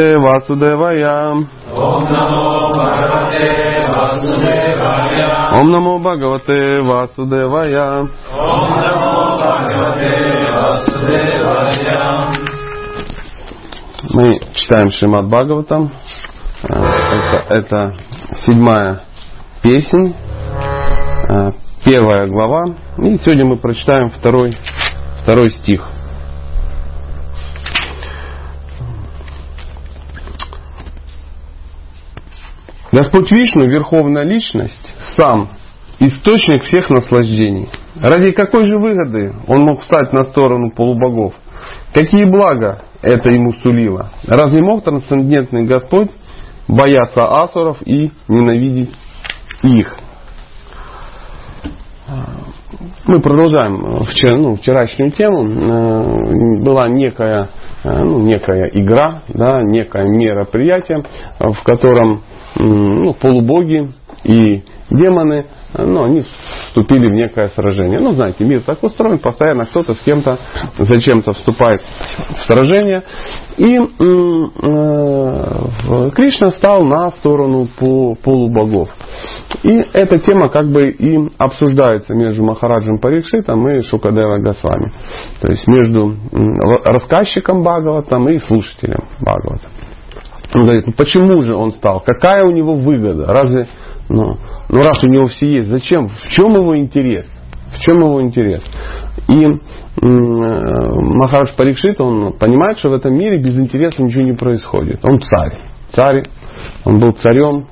Васудевая. Ом Намо Бхагавате Васудевая. Мы читаем Шримад Бхагаватам. Э, Это, это седьмая песнь, э, первая глава. И сегодня мы прочитаем второй, второй стих. Господь Вишну, Верховная Личность, сам источник всех наслаждений. Ради какой же выгоды он мог встать на сторону полубогов? Какие блага это ему сулило? Разве мог трансцендентный Господь бояться асуров и ненавидеть их? Мы продолжаем вчера, ну, вчерашнюю тему. Э, Была некая, э, ну, некая игра, да, некое мероприятие, в котором ну, полубоги и демоны, ну, они вступили в некое сражение. Ну, знаете, мир так устроен, постоянно кто-то с кем-то зачем-то вступает в сражение. И э, Кришна стал на сторону по- полубогов. И эта тема как бы и обсуждается между Махараджем Парикшитом и Шукадева Госвами. То есть между рассказчиком Бхагаватам и слушателем Бхагавата. Он говорит, ну почему же он стал? Какая у него выгода? Разве, ну, ну раз у него все есть, зачем? В чем его интерес? В чем его интерес? И э, Махарадж Парикшит, он понимает, что в этом мире без интереса ничего не происходит. Он царь. Царь. Он был царем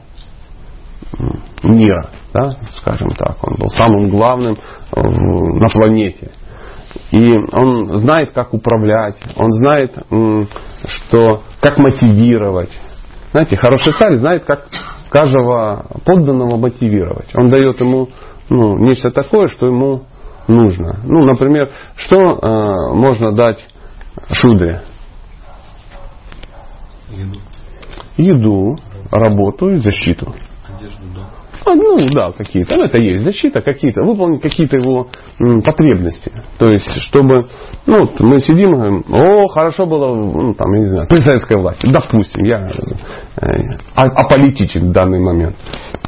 мира, да, скажем так. Он был самым главным на планете. И он знает, как управлять, он знает, что, как мотивировать. Знаете, хороший царь знает, как каждого подданного мотивировать. Он дает ему ну, нечто такое, что ему нужно. Ну, например, что э, можно дать шудре? Еду, Еду, работу и защиту. одежду, да. А, ну да, какие-то. Ну, это есть защита, какие-то, выполнить какие-то его м, потребности. То есть, чтобы, ну, вот мы сидим и говорим, о, хорошо было, ну, там, я не знаю, при советской власти. Допустим, я э, а- аполитичен в данный момент.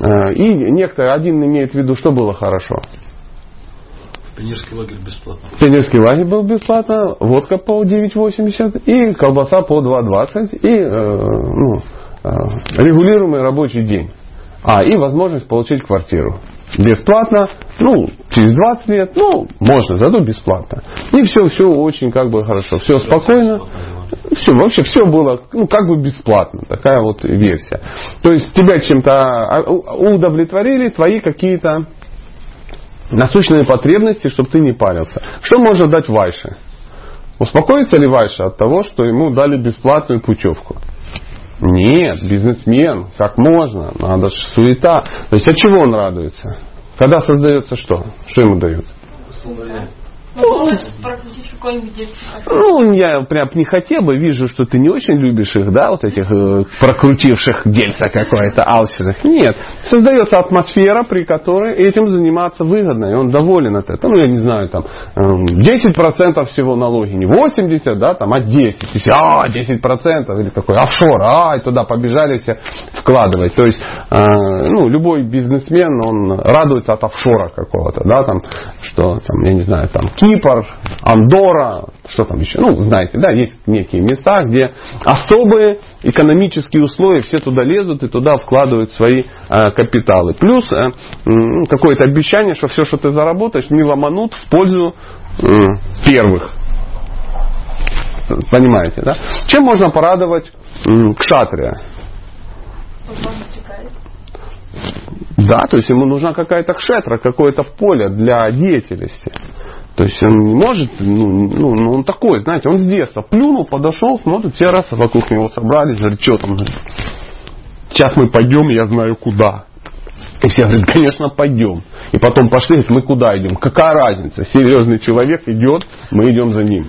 Э, и некто один имеет в виду, что было хорошо. Пионерский лагерь бесплатно. Пионерский лагерь был бесплатно, водка по 9,80 и колбаса по 2,20 и э, ну, э, регулируемый рабочий день. А, и возможность получить квартиру. Бесплатно, ну, через 20 лет, ну, можно, зато бесплатно. И все, все очень как бы хорошо, все спокойно. Все, вообще все было, ну, как бы бесплатно. Такая вот версия. То есть тебя чем-то а, удовлетворили твои какие-то насущные потребности, чтобы ты не парился. Что можно дать Вайше? Успокоится ли Вайша от того, что ему дали бесплатную путевку? Нет, бизнесмен, как можно, надо ж суета. То есть от чего он радуется? Когда создается что? Что ему дают? Возможность прокрутить какой-нибудь дельце. Ну, я прям не хотел бы, вижу, что ты не очень любишь их, да, вот этих э, прокрутивших дельца какое-то, алчных. Нет, создается атмосфера, при которой этим заниматься выгодно, и он доволен от этого. Ну, я не знаю, там, эм, 10% всего налоги, не 80, да, там, а 10. И все, а, 10%, или какой офшор, а, и туда побежали все вкладывать. То есть, э, ну, любой бизнесмен, он радуется от офшора какого-то, да, там, что, там, я не знаю, там, Кипр, Андора, что там еще, ну, знаете, да, есть некие места, где особые экономические условия, все туда лезут и туда вкладывают свои э, капиталы. Плюс э, м, какое-то обещание, что все, что ты заработаешь, не ломанут в пользу э, первых. Понимаете, да? Чем можно порадовать м, кшатрия? Да, то есть ему нужна какая-то кшетра, какое-то поле для деятельности. То есть он не может, ну, ну, ну, он такой, знаете, он с детства плюнул, подошел, смотрит, все раз вокруг него собрались, говорит, что там, сейчас мы пойдем, я знаю куда. И все говорят, конечно, пойдем. И потом пошли, говорят, мы куда идем? Какая разница? Серьезный человек идет, мы идем за ним.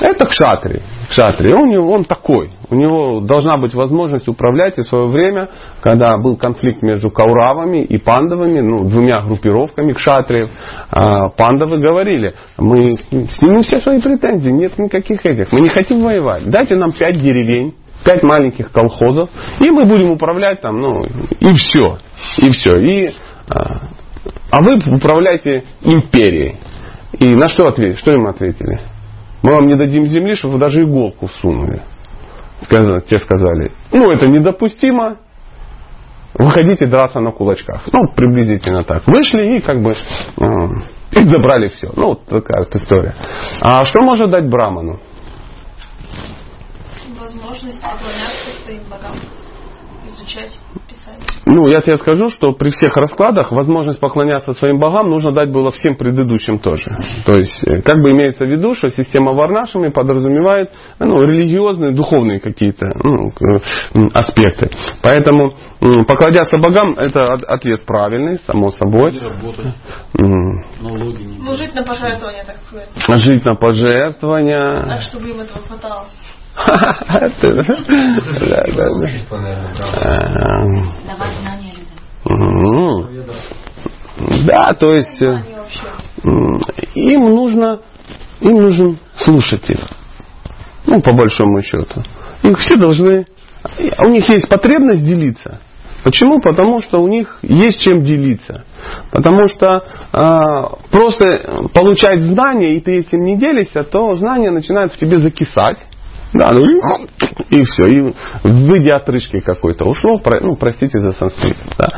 Это кшатри. Кшатри. Него, он такой. У него должна быть возможность управлять. И в свое время, когда был конфликт между кауравами и пандавами, ну, двумя группировками кшатриев, а, пандавы говорили, мы снимем все свои претензии, нет никаких этих. Мы не хотим воевать. Дайте нам пять деревень, пять маленьких колхозов, и мы будем управлять там, ну, и все. И все. И, а, а вы управляете империей. И на что ответили? Что им ответили? Мы вам не дадим земли, чтобы вы даже иголку. Сказали, те сказали, ну это недопустимо, выходите драться на кулачках. Ну, приблизительно так. Вышли и как бы э, и забрали все. Ну, вот такая вот история. А что может дать Браману? Возможность поклоняться своим богам, изучать Писание. Ну, я тебе скажу, что при всех раскладах возможность поклоняться своим богам нужно дать было всем предыдущим тоже. То есть, э, как бы имеется в виду, что система варнашами подразумевает ну, религиозные, духовные какие-то ну, аспекты. Поэтому поклоняться богам это от- ответ правильный, само Не собой. работать, М, налоги не Ну, жить на пожертвования, так сказать. Жить на пожертвования. Так, чтобы им этого хватало. Да, то есть э, им нужно, им нужен слушатель. Ну, по большому счету. Их все должны, у них есть потребность делиться. Почему? Потому что у них есть чем делиться. Потому что а, просто получать знания, и ты этим не делишься, то знания начинают в тебе закисать. Да, ну и, все. И в виде отрыжки какой-то ушло. Ну, простите за санскрит. Да.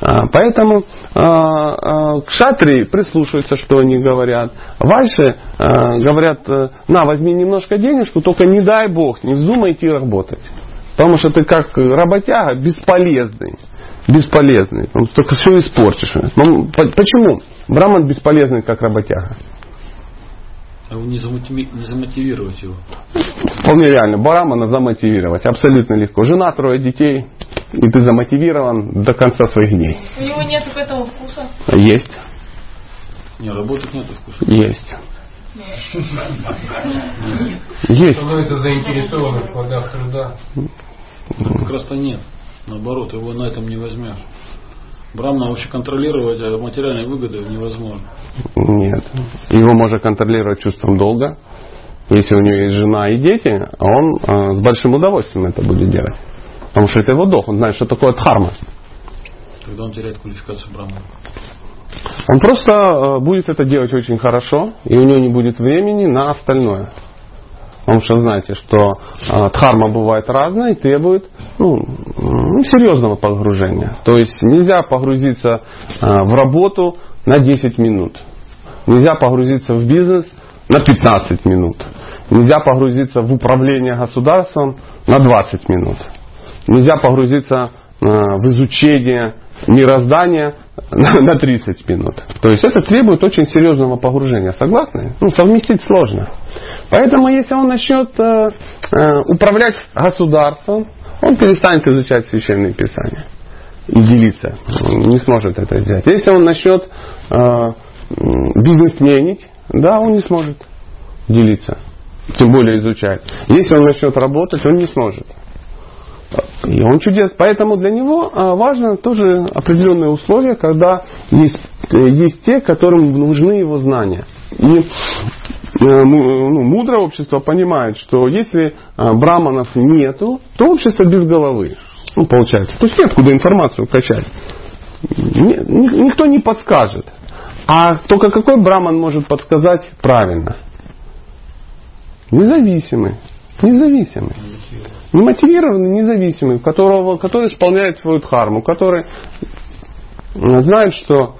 А, поэтому а, а, кшатрии прислушиваются, что они говорят. Вайши а, говорят, э, на, возьми немножко денежку, только не дай бог, не вздумай идти работать. Потому что ты как работяга бесполезный. Бесполезный. Что Только все испортишь. Ну, по- Почему? Браман бесполезный как работяга. А не, замотиви- не замотивировать его. Вполне реально. Барамана замотивировать. Абсолютно легко. Жена, трое детей. И ты замотивирован до конца своих дней. У него нет к этому вкуса. Есть. Не, работать нет вкуса. Есть. Есть. Становится заинтересован в плодах труда. Как раз-то нет. Наоборот, его на этом не возьмешь. Брамна вообще контролировать а материальные выгоды невозможно. Нет. Его можно контролировать чувством долга. Если у него есть жена и дети, он э, с большим удовольствием это будет делать. Потому что это его долг. Он знает, что такое дхарма. Тогда он теряет квалификацию Брамана. Он просто э, будет это делать очень хорошо, и у него не будет времени на остальное. Потому что знаете, что э, дхарма бывает разная и требует ну, серьезного погружения. То есть нельзя погрузиться э, в работу на 10 минут. Нельзя погрузиться в бизнес на 15 минут. Нельзя погрузиться в управление государством на 20 минут. Нельзя погрузиться э, в изучение мироздания на на 30 минут. То есть это требует очень серьезного погружения. Согласны? Ну, совместить сложно. Поэтому если он начнет э, э, управлять государством, он перестанет изучать священные писания и делиться. Не сможет это сделать. Если он начнет э, бизнесменить, да, он не сможет делиться. Тем более изучать. Если он начнет работать, он не сможет. И он чудес. Поэтому для него а, важно тоже определенные условия, когда есть, э, есть те, которым нужны его знания. И э, ну, мудрое общество понимает, что если а, браманов нету, то общество без головы. Ну, получается. То есть неоткуда информацию качать. Ни- ни- никто не подскажет. А только какой браман может подсказать правильно? Независимый. Независимый. Немотивированный, независимый, которого, который исполняет свою дхарму, который знает, что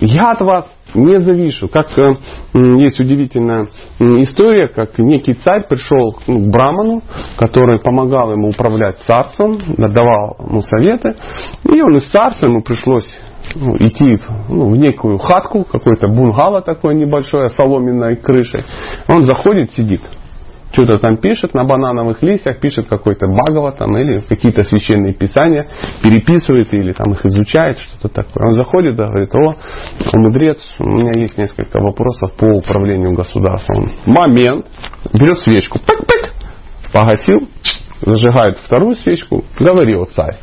я от вас не завишу. Как э, есть удивительная история, как некий царь пришел ну, к Браману, который помогал ему управлять царством, давал ему советы, и он из царства ему пришлось ну, идти ну, в некую хатку, какой-то бунгало такое небольшое, с соломенной крышей. Он заходит, сидит что-то там пишет на банановых листьях, пишет какой-то Бхагава там или какие-то священные писания, переписывает или там их изучает, что-то такое. Он заходит и говорит, о, мудрец, у меня есть несколько вопросов по управлению государством. Момент, берет свечку, пык-пык, погасил, зажигает вторую свечку, говори, о царь.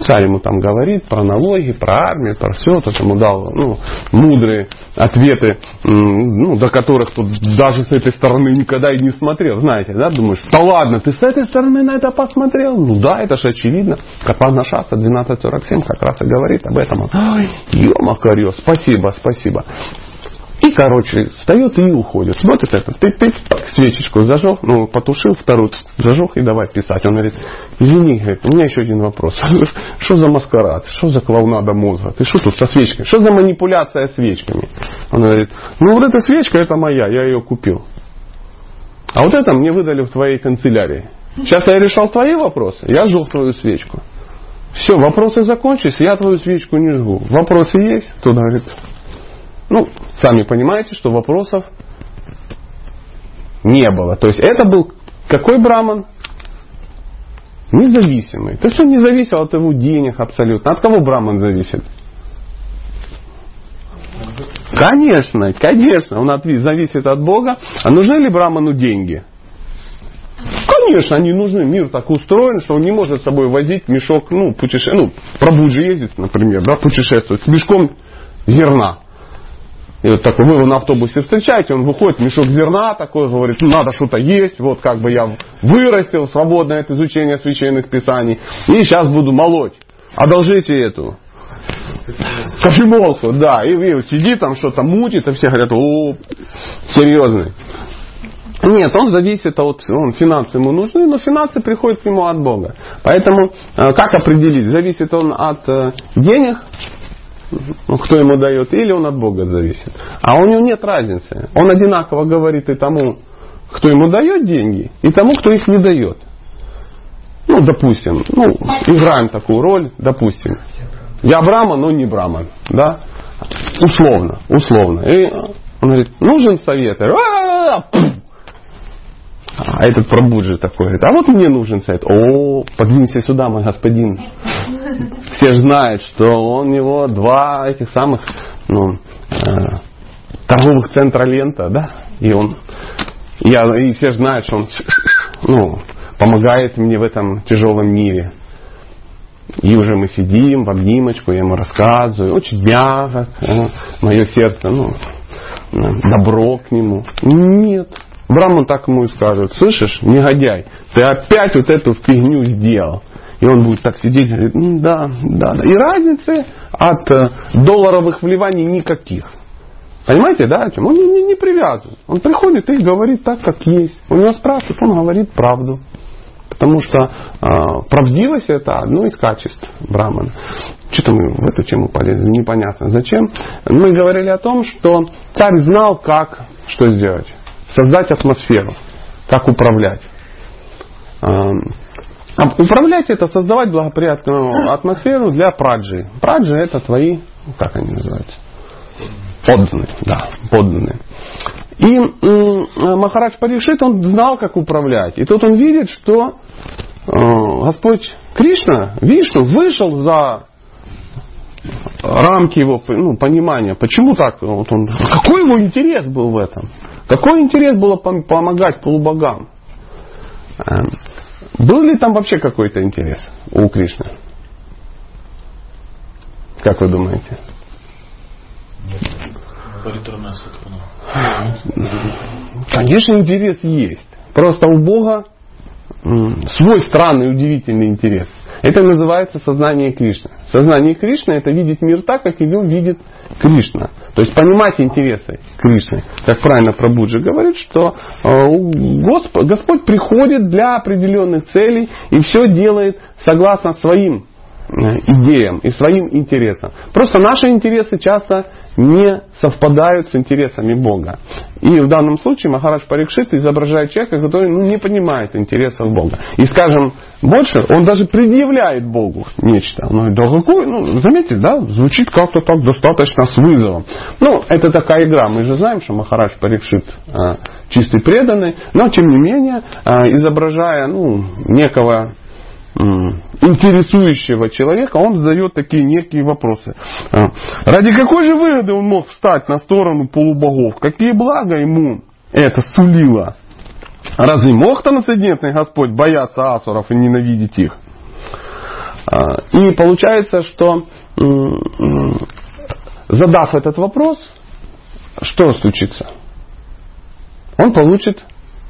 Царь ему там говорит про налоги, про армию, про все. Тот ему дал ну, мудрые ответы, ну, до которых тут даже с этой стороны никогда и не смотрел. Знаете, да, думаешь, да ладно, ты с этой стороны на это посмотрел? Ну да, это же очевидно. Капана Шаста 12.47 как раз и говорит об этом. Ой, ё спасибо, спасибо. Короче, встает и уходит. Смотрит это, ты, ты свечечку зажег, ну, потушил, вторую зажег и давай писать. Он говорит, извини, говорит, у меня еще один вопрос. Что за маскарад? Что за клоунада мозга? Ты что тут со свечкой? Что за манипуляция свечками? Он говорит, ну вот эта свечка, это моя, я ее купил. А вот это мне выдали в твоей канцелярии. Сейчас я решал твои вопросы, я жег твою свечку. Все, вопросы закончились, я твою свечку не жгу. Вопросы есть? Тот говорит, ну, сами понимаете, что вопросов не было. То есть это был какой браман? Независимый. То есть он не зависел от его денег абсолютно. От кого браман зависит? Конечно, конечно, он от, зависит от Бога. А нужны ли Браману деньги? Конечно, они нужны. Мир так устроен, что он не может с собой возить мешок, ну, путеше... ну, пробуд же ездит, например, да, путешествовать с мешком зерна. И вот такой, вы его на автобусе встречаете, он выходит, мешок зерна такой, говорит, ну надо что-то есть, вот как бы я вырастил, свободное от изучения священных писаний, и сейчас буду молоть. Одолжите эту. Кофемолку, да. И, и сидит там что-то мутит, и все говорят, о, серьезный. Нет, он зависит от, он, финансы ему нужны, но финансы приходят к нему от Бога. Поэтому, э, как определить, зависит он от э, денег, кто ему дает, или он от Бога зависит. А у него нет разницы. Он одинаково говорит и тому, кто ему дает деньги, и тому, кто их не дает. Ну, допустим, ну, играем такую роль, допустим. Я Брама, но не Браман. Да? Условно, условно. И он говорит, нужен совет. А, а этот пробуджи такой говорит, а вот мне нужен совет. О, подвинься сюда, мой господин все знают, что у него два этих самых ну, э, торговых центра лента, да, и он, я, и все знают, что он ну, помогает мне в этом тяжелом мире. И уже мы сидим в обнимочку, я ему рассказываю, очень мягко, э, мое сердце, ну, добро к нему. Нет. Браман так ему и скажет, слышишь, негодяй, ты опять вот эту фигню сделал. И он будет так сидеть говорит, да, да, да. И разницы от э, долларовых вливаний никаких. Понимаете, да, чем? Он не, не, не привязан. Он приходит и говорит так, как есть. У него спрашивают, он говорит правду. Потому что э, правдивость это одно из качеств Брамана. Что-то мы в эту тему полезли, непонятно зачем. Мы говорили о том, что царь знал, как что сделать. Создать атмосферу, как управлять. Эм, а управлять это создавать благоприятную атмосферу для праджи. Праджи это твои, как они называются? Подданные, да, подданные. И Махарадж Паришит, он знал, как управлять. И тут он видит, что э, Господь Кришна, Вишну, вышел за рамки его ну, понимания. Почему так? Вот он, какой его интерес был в этом? Какой интерес было помогать полубогам? Эм, был ли там вообще какой-то интерес у Кришны? Как вы думаете? Конечно, интерес есть. Просто у Бога свой странный, удивительный интерес. Это называется сознание Кришны. Сознание Кришны это видеть мир так, как его видит Кришна. То есть понимать интересы Кришны. Как правильно Прабуджи говорит, что э, Господь, Господь приходит для определенных целей и все делает согласно своим э, идеям и своим интересам. Просто наши интересы часто не совпадают с интересами Бога. И в данном случае Махарадж Парикшит изображает человека, который ну, не понимает интересов Бога. И скажем больше, он даже предъявляет Богу нечто. Он говорит, да какой, ну, заметьте, да, звучит как-то так достаточно с вызовом. Ну, это такая игра. Мы же знаем, что Махарадж Парикшит а, чистый преданный, но тем не менее, а, изображая ну, некого интересующего человека, он задает такие некие вопросы. А, ради какой же выгоды он мог встать на сторону полубогов? Какие блага ему это сулило? Разве мог трансцендентный Господь бояться асуров и ненавидеть их? А, И получается, что задав этот вопрос, что случится? Он получит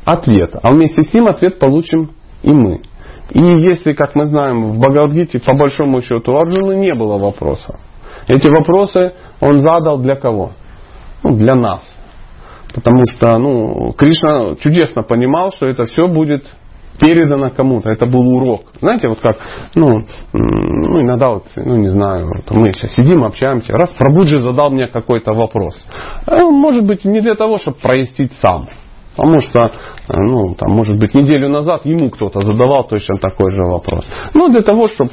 ответ, а вместе с ним ответ получим и мы. И если, как мы знаем, в Бхагавадгите, по большому счету, у Арджуны не было вопросов. Эти вопросы он задал для кого? Ну, для нас. Потому что ну, Кришна чудесно понимал, что это все будет передано кому-то. Это был урок. Знаете, вот как, ну, ну иногда вот, ну не знаю, вот мы сейчас сидим, общаемся, раз Прабуджи задал мне какой-то вопрос. Э, Может быть, не для того, чтобы прояснить сам. Потому что, э, ну, там, может быть, неделю назад ему кто-то задавал точно такой же вопрос. Ну, для того, чтобы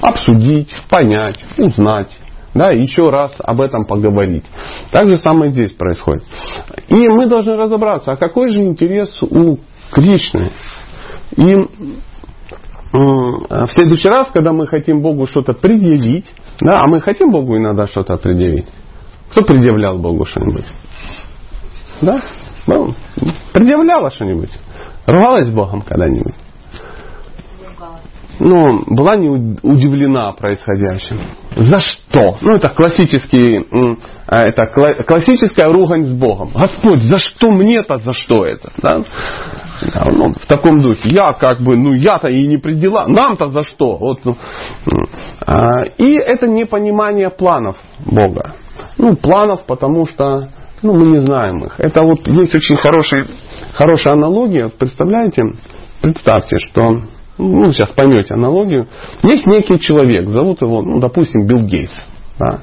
обсудить, понять, узнать, да, еще раз об этом поговорить. Так же самое здесь происходит. И мы должны разобраться, а какой же интерес у Кришны? И м, в следующий раз, когда мы хотим Богу что-то предъявить, да, а мы хотим Богу иногда что-то предъявить. Кто предъявлял Богу что-нибудь? Да? Ну, предъявляла что-нибудь? Рвалась с Богом когда-нибудь? ну, была не удивлена происходящим. За что? Ну, это классический, а, это кла- классическая ругань с Богом. Господь, за что мне-то, за что это? Да? Ну, в таком духе. Я как бы, ну я-то и не при делах. Нам-то за что? Вот, ну. А, и это непонимание планов Бога. Ну, планов, потому что ну, мы не знаем их. Это вот есть очень хороший, хорошая аналогия. Представляете, представьте, что ну, сейчас поймете аналогию. Есть некий человек, зовут его, ну, допустим, Билл Гейтс. Да?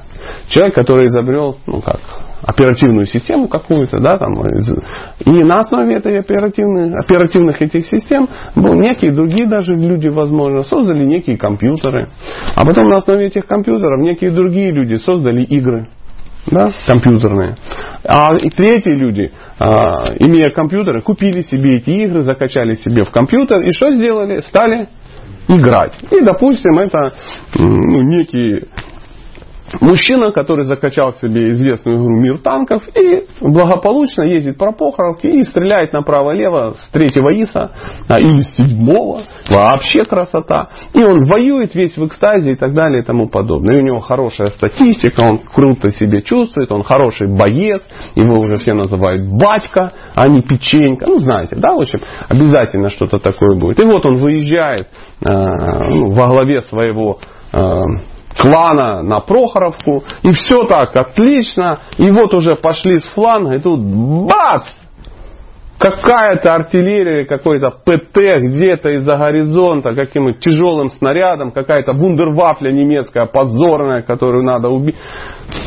Человек, который изобрел, ну как, оперативную систему какую-то, да, там, и на основе этой оперативной, оперативных этих систем был некие другие даже люди, возможно, создали некие компьютеры, а потом на основе этих компьютеров некие другие люди создали игры, да, компьютерные. А третьи люди, а, имея компьютеры, купили себе эти игры, закачали себе в компьютер и что сделали? Стали играть. И, допустим, это ну, некий мужчина, который закачал себе известную игру «Мир танков» и благополучно ездит по Прохоровке и стреляет направо-лево с третьего ИСа а, или с седьмого. Вообще красота. И он воюет весь в экстазе и так далее и тому подобное. И у него хорошая статистика, он круто себя чувствует, он хороший боец, его уже все называют батька, а не печенька. Ну, знаете, да, в общем, обязательно что-то такое будет. И вот он выезжает э, ну, во главе своего э, клана на Прохоровку, и все так отлично, и вот уже пошли с фланга, и тут бац! Какая-то артиллерия, какой-то ПТ где-то из-за горизонта, каким-то тяжелым снарядом, какая-то вундервафля немецкая позорная, которую надо убить,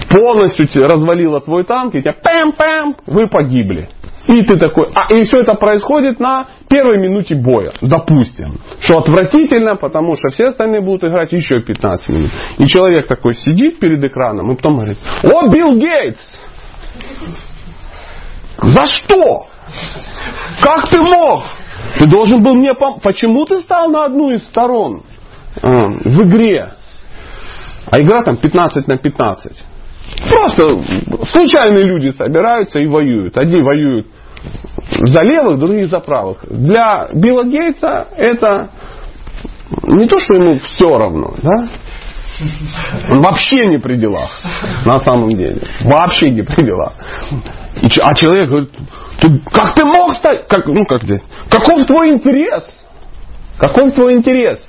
полностью развалила твой танк, и тебя пэм-пэм, вы погибли. И ты такой, а и все это происходит на первой минуте боя, допустим. Что отвратительно, потому что все остальные будут играть еще 15 минут. И человек такой сидит перед экраном и потом говорит, о, Билл Гейтс! За что? Как ты мог? Ты должен был мне помочь. Почему ты стал на одну из сторон э, в игре? А игра там 15 на 15. Просто случайные люди собираются и воюют. Одни воюют за левых, другие за правых. Для Билла Гейтса это не то, что ему все равно, да? Он вообще не при делах, на самом деле. Вообще не при делах. И а человек говорит, «Ты- как ты мог стать? Как, ну, как здесь? Каков твой интерес? Каков твой интерес?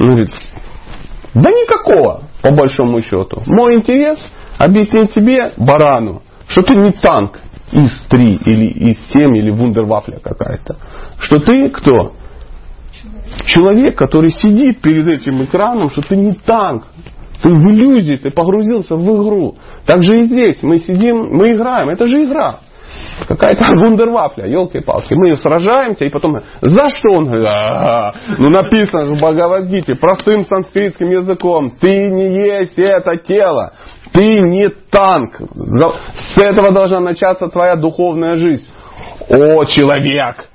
Он говорит, да никакого, по большому счету. Мой интерес объяснить тебе, барану, что ты не танк ИС-3 или ИС-7 или вундервафля какая-то. Что ты кто? Человек, который сидит перед этим экраном, что ты не танк. Ты в иллюзии, ты погрузился в игру. Так же и здесь. Мы сидим, мы играем. Это же игра. Какая-то вундервафля, елки-палки. Мы сражаемся и потом, за что он? говорит, «А, Ну написано в Бхагавадгите простым санскритским языком. Ты не есть это тело. Ты не танк. С этого должна начаться твоя духовная жизнь. О, человек!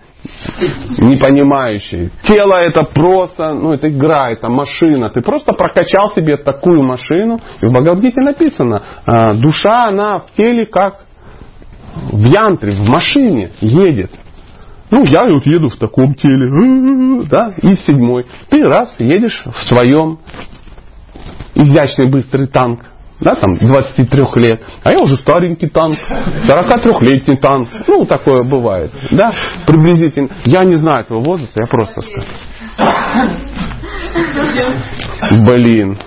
не понимающий. Тело это просто, ну это игра, это машина. Ты просто прокачал себе такую машину. И в Бхагавадгите написано, а, душа, она в теле как в янтре, в машине едет. Ну, я вот еду в таком теле, да, и седьмой. Ты раз едешь в своем изящный быстрый танк, да, там 23 лет, а я уже старенький танк, 43-летний танк, ну, такое бывает, да, приблизительно. Я не знаю этого возраста, я просто скажу. Блин.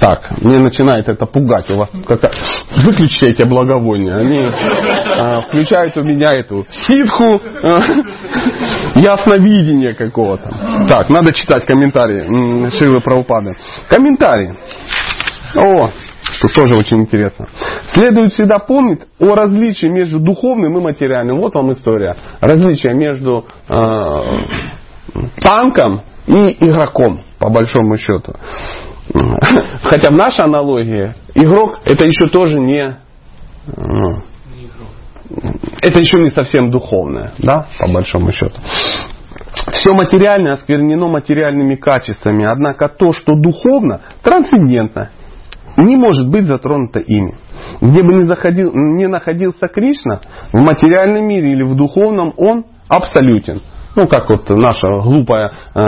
Так, мне начинает это пугать. У вас как-то выключите эти благовония. Они а, включают у меня эту ситху, а, ясновидение какого-то. Так, надо читать комментарии м, Шилы Правопады. Комментарии. О, что тоже очень интересно. Следует всегда помнить о различии между духовным и материальным. Вот вам история. Различие между э, танком и игроком, по большому счету. Хотя в нашей аналогии игрок это еще тоже не ну, это еще не совсем духовное, да, по большому счету. Все материальное осквернено материальными качествами, однако то, что духовно, трансцендентно, не может быть затронуто ими. Где бы ни, заходил, ни находился Кришна, в материальном мире или в духовном, он абсолютен. Ну, как вот наше глупое э,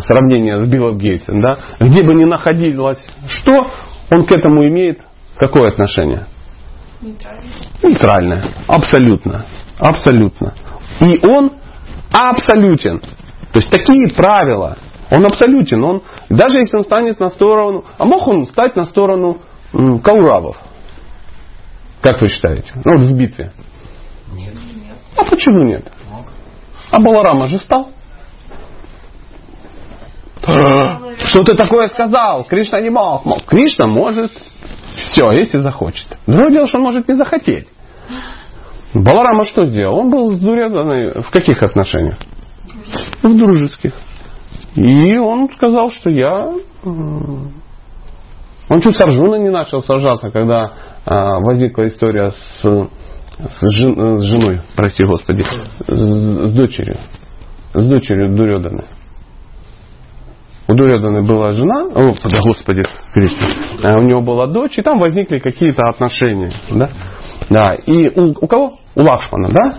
сравнение с Биллом Гейтсом. Да? Где бы ни находилось что, он к этому имеет какое отношение? Нейтрально. Нейтральное. Абсолютно. Абсолютно. И он абсолютен. То есть такие правила. Он абсолютен. Он, даже если он станет на сторону... А мог он стать на сторону м, Кауравов? Как вы считаете? Ну, вот в битве. Нет. А почему нет? А Баларама же стал. Что ты такое сказал? Кришна не мог. Мог. Кришна может все, если захочет. Другое дело, что он может не захотеть. Баларама что сделал? Он был с Дурьоданой в каких отношениях? В дружеских. И он сказал, что я... Он чуть с Арджуной не начал сражаться, когда а, возникла история с, с, жен- с женой, прости господи, с, с дочерью. С дочерью Дурьоданы. У Дурьоданы была жена, о, да, господи, Кришна, А у него была дочь, и там возникли какие-то отношения. Да? Да. И у, у кого? У Лакшмана, да?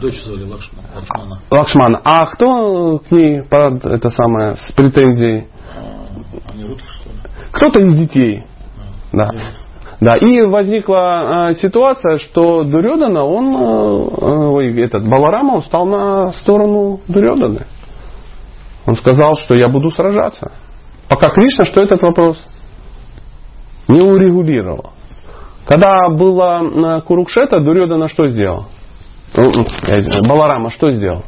Дочь звали Лакшмана. Лакшмана. Лакшмана. А кто к ней под это самое с претензией? А, что ли? Кто-то из детей. Да. Да, и возникла э, ситуация, что Дурьодана, он, э, ой, этот Баларама, он стал на сторону Дурьоданы. Он сказал, что я буду сражаться. Пока Кришна, что этот вопрос не урегулировал. Когда была э, Курукшета, Дурьодана что сделал? Ну, Баларама что сделал?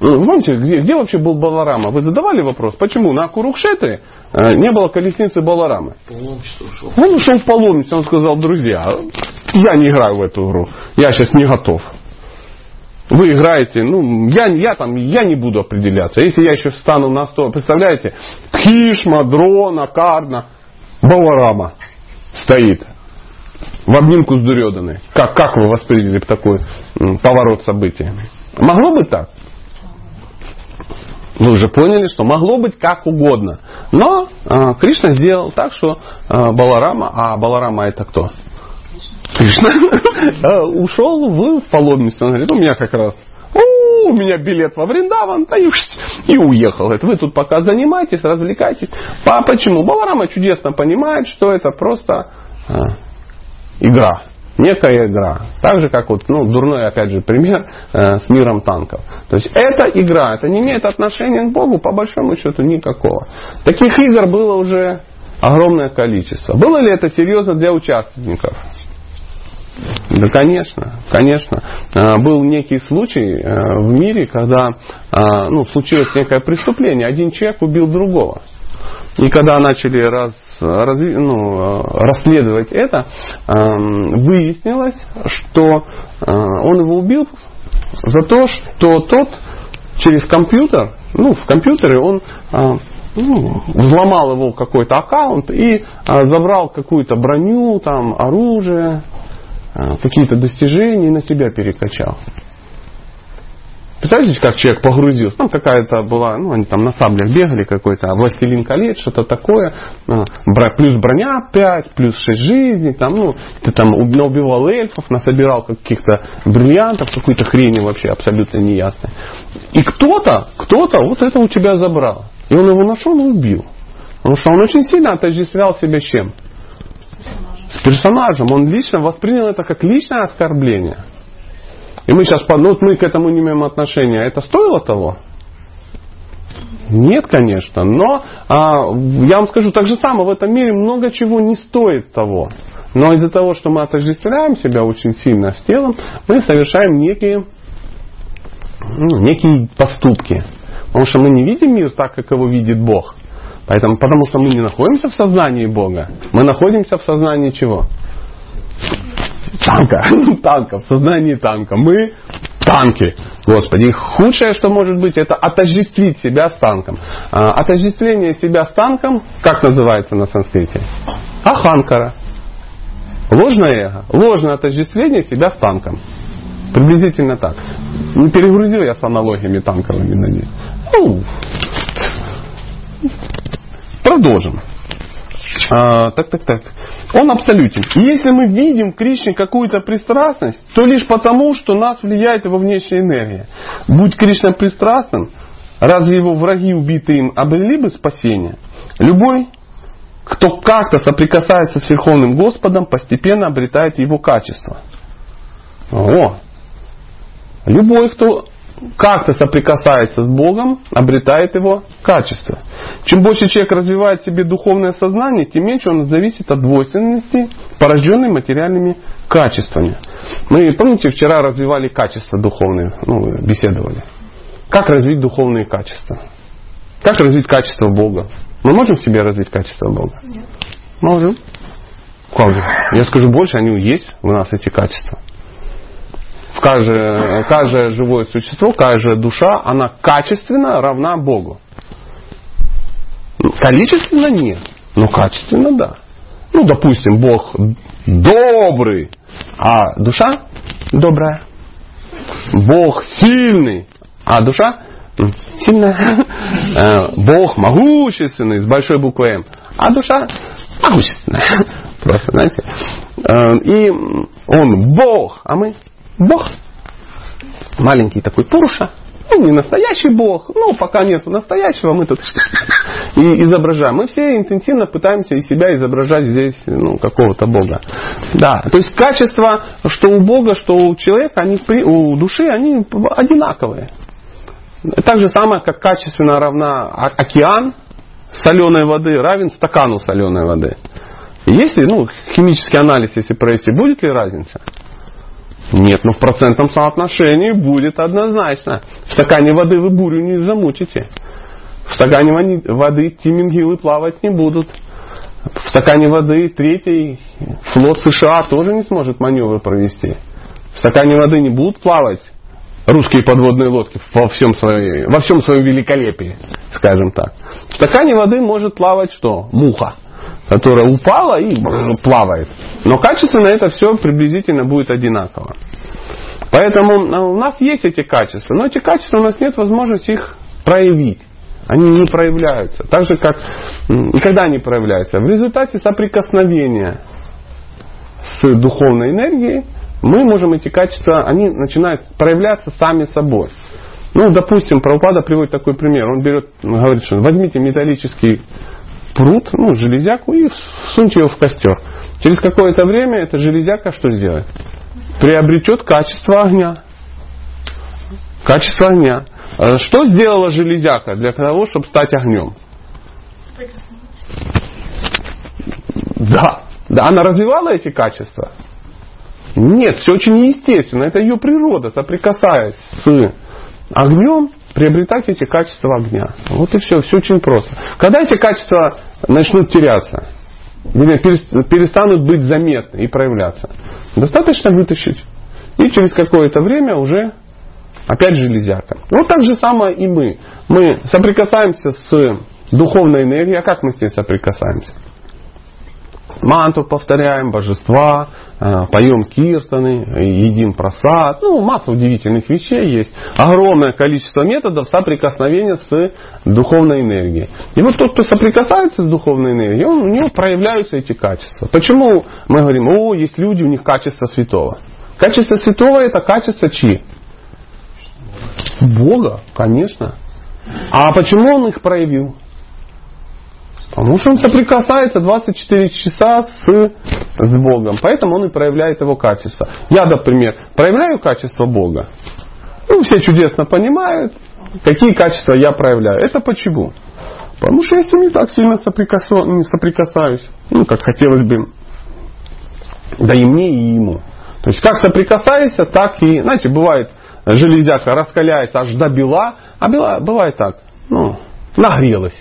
Ну, Помните, где, где вообще был Баларама? Вы задавали вопрос, почему на Курукшетре э, не было колесницы Баларамы? Паломничество ушел. Он ушел в паломницу, он сказал, друзья, я не играю в эту игру, я сейчас не готов. Вы играете, ну, я, я там, я не буду определяться. Если я еще встану на стол, представляете, Пхишма, Дрона, Карна, Баларама стоит в обнимку с Дурёданой. Как, как вы восприняли бы такой м, поворот событий? Могло быть так? Вы уже поняли, что могло быть как угодно. Но э, Кришна сделал так, что э, Баларама, а Баларама это кто? Кришна э, ушел в паломничество. Он говорит, у меня как раз «У, меня билет во Вриндаван, да и, уехал. Говорит, вы тут пока занимайтесь, развлекайтесь. По, почему? Баларама чудесно понимает, что это просто игра. Некая игра. Так же, как вот, ну, дурной, опять же, пример э, с миром танков. То есть, это игра, это не имеет отношения к Богу, по большому счету, никакого. Таких игр было уже огромное количество. Было ли это серьезно для участников? Да, конечно, конечно. А, Был некий случай э, в мире, когда а, ну, случилось некое преступление. Один человек убил другого. И когда начали раз, разви- ну, э, расследовать это, выяснилось, что э, он его убил за то, что тот через компьютер, ну, в компьютере он э, ну, взломал его какой-то аккаунт и забрал какую-то броню, там, оружие, какие-то достижения и на себя перекачал. Представляете, как человек погрузился? Там какая-то была, ну, они там на саблях бегали какой-то, а «Властелин колец», что-то такое. А, Плюс броня 5, плюс 6 жизней. Там, ну, ты там уб- наубивал эльфов, насобирал каких-то бриллиантов, какой-то хрени вообще абсолютно неясной. И кто-то, кто-то вот это у тебя забрал. И он его нашел и убил. Потому что он очень сильно отождествлял себя с чем? С персонажем. Он лично воспринял это как личное оскорбление. И мы сейчас, ну, мы к этому не имеем отношения. Это стоило того? Нет, конечно. Но а, я вам скажу, так же самое в этом мире много чего не стоит того. Но из-за того, что мы отождествляем себя очень сильно с телом, мы совершаем некие, ну, некие поступки. Потому что мы не видим мир так, как его видит Бог. Поэтому, потому что мы не находимся в сознании Бога. Мы находимся в сознании чего? Танка. Танка. В сознании танка. Мы танки. Господи. Худшее, что может быть, это отождествить себя с танком. А, отождествление себя с танком, как называется на санскрите? Аханкара. Ложное эго. Ложное отождествление себя с танком. Приблизительно так. Не перегрузил я с аналогиями танковыми, надеюсь. Ну, продолжим. А, так, так, так. Он абсолютен. И если мы видим в Кришне какую-то пристрастность, то лишь потому, что нас влияет его внешняя энергия. Будь Кришна пристрастным, разве его враги, убитые им, обрели бы спасение? Любой, кто как-то соприкасается с Верховным Господом, постепенно обретает его качество. О! Любой, кто как-то соприкасается с Богом, обретает его качество. Чем больше человек развивает в себе духовное сознание, тем меньше он зависит от двойственности, порожденной материальными качествами. Мы, помните, вчера развивали качества духовные, ну, беседовали. Как развить духовные качества? Как развить качество Бога? Мы можем в себе развить качество Бога? Нет. Можем. Же? Я скажу больше, они есть у нас эти качества. В каждое, каждое живое существо, каждая душа, она качественно равна Богу. Количественно нет, но качественно да. Ну, допустим, Бог добрый, а душа добрая. Бог сильный, а душа сильная. Э, Бог могущественный с большой буквы М, а душа могущественная. Просто, знаете. Э, И он Бог, а мы Бог. Маленький такой Пуруша. Ну, не настоящий Бог, но пока нет настоящего, мы тут и изображаем. Мы все интенсивно пытаемся из себя изображать здесь ну, какого-то Бога. Да, то есть качества, что у Бога, что у человека, они, у души, они одинаковые. Так же самое, как качественно равна океан соленой воды равен стакану соленой воды. Если, ну, химический анализ, если провести, будет ли разница? Нет, но в процентном соотношении будет однозначно. В стакане воды вы бурю не замутите. В стакане воды тимингилы плавать не будут. В стакане воды третий флот США тоже не сможет маневры провести. В стакане воды не будут плавать русские подводные лодки во всем, своей, во всем своем великолепии, скажем так. В стакане воды может плавать что? Муха, которая упала и плавает. Но качественно это все приблизительно будет одинаково. Поэтому э, у нас есть эти качества, но эти качества у нас нет возможности их проявить. Они не проявляются. Так же как м, и когда они проявляются? В результате соприкосновения с духовной энергией мы можем эти качества, они начинают проявляться сами собой. Ну, допустим, Прабхупада приводит такой пример. Он берет, говорит, что возьмите металлический пруд, ну, железяку и всуньте его в костер. Через какое-то время эта железяка что сделает? Приобретет качество огня. Качество огня. Э, Что сделала железяка для того, чтобы стать огнем? Да. Да, она развивала эти качества? Нет, все очень неестественно. Это ее природа, соприкасаясь с огнем, приобретать эти качества огня. Вот и все, все очень просто. Когда эти качества начнут теряться, перестанут быть заметны и проявляться, достаточно вытащить. И через какое-то время уже опять железяка. Вот так же самое и мы. Мы соприкасаемся с духовной энергией. А как мы с ней соприкасаемся? Манту повторяем, божества, э, поем киртаны, едим просад. Ну, масса удивительных вещей есть. Огромное количество методов соприкосновения с духовной энергией. И вот тот, кто соприкасается с духовной энергией, он, у него проявляются эти качества. Почему мы говорим, о, есть люди, у них качество святого. Качество святого это качество чьи? Бога, конечно. А почему он их проявил? Потому что он соприкасается 24 часа с, с Богом. Поэтому он и проявляет его качество. Я, например, проявляю качество Бога. Ну, все чудесно понимают, какие качества я проявляю. Это почему? Потому что я с ним не так сильно соприкасу, не соприкасаюсь. Ну, как хотелось бы. Да и мне, и ему. То есть, как соприкасаешься, так и, знаете, бывает, железяка раскаляется аж до бела, а бела бывает так, ну, нагрелась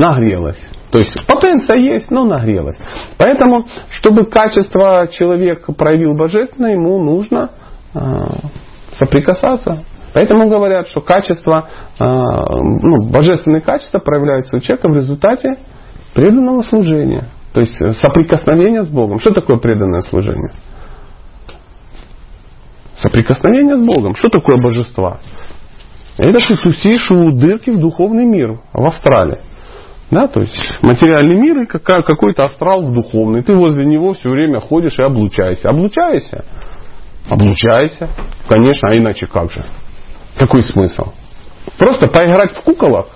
нагрелась. То есть потенция есть, но нагрелась. Поэтому, чтобы качество человек проявил божественное, ему нужно э, соприкасаться. Поэтому говорят, что качество, э, ну, божественные качества проявляются у человека в результате преданного служения. То есть соприкосновения с Богом. Что такое преданное служение? Соприкосновение с Богом. Что такое божество? Это ты тусишь у дырки в духовный мир, в астрале. Да, то есть материальный мир и какой-то астрал в духовный. Ты возле него все время ходишь и облучаешься. Облучайся. Облучайся. Конечно, а иначе как же? Какой смысл? Просто поиграть в куколах?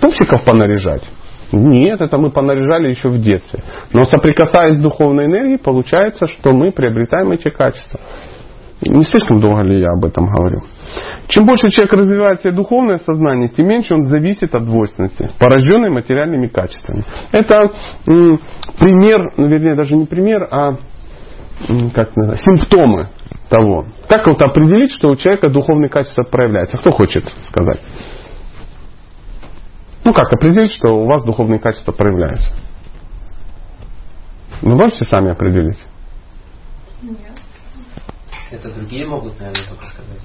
Пупсиков понаряжать? Нет, это мы понаряжали еще в детстве. Но соприкасаясь с духовной энергией, получается, что мы приобретаем эти качества. Не слишком долго ли я об этом говорю? Чем больше человек развивает себе духовное сознание, тем меньше он зависит от двойственности, порожденной материальными качествами. Это пример, ну, вернее даже не пример, а как называется, симптомы того. Как вот определить, что у человека духовные качества проявляются? Кто хочет сказать? Ну как определить, что у вас духовные качества проявляются? Вы можете сами определить? Это другие могут, наверное, только сказать.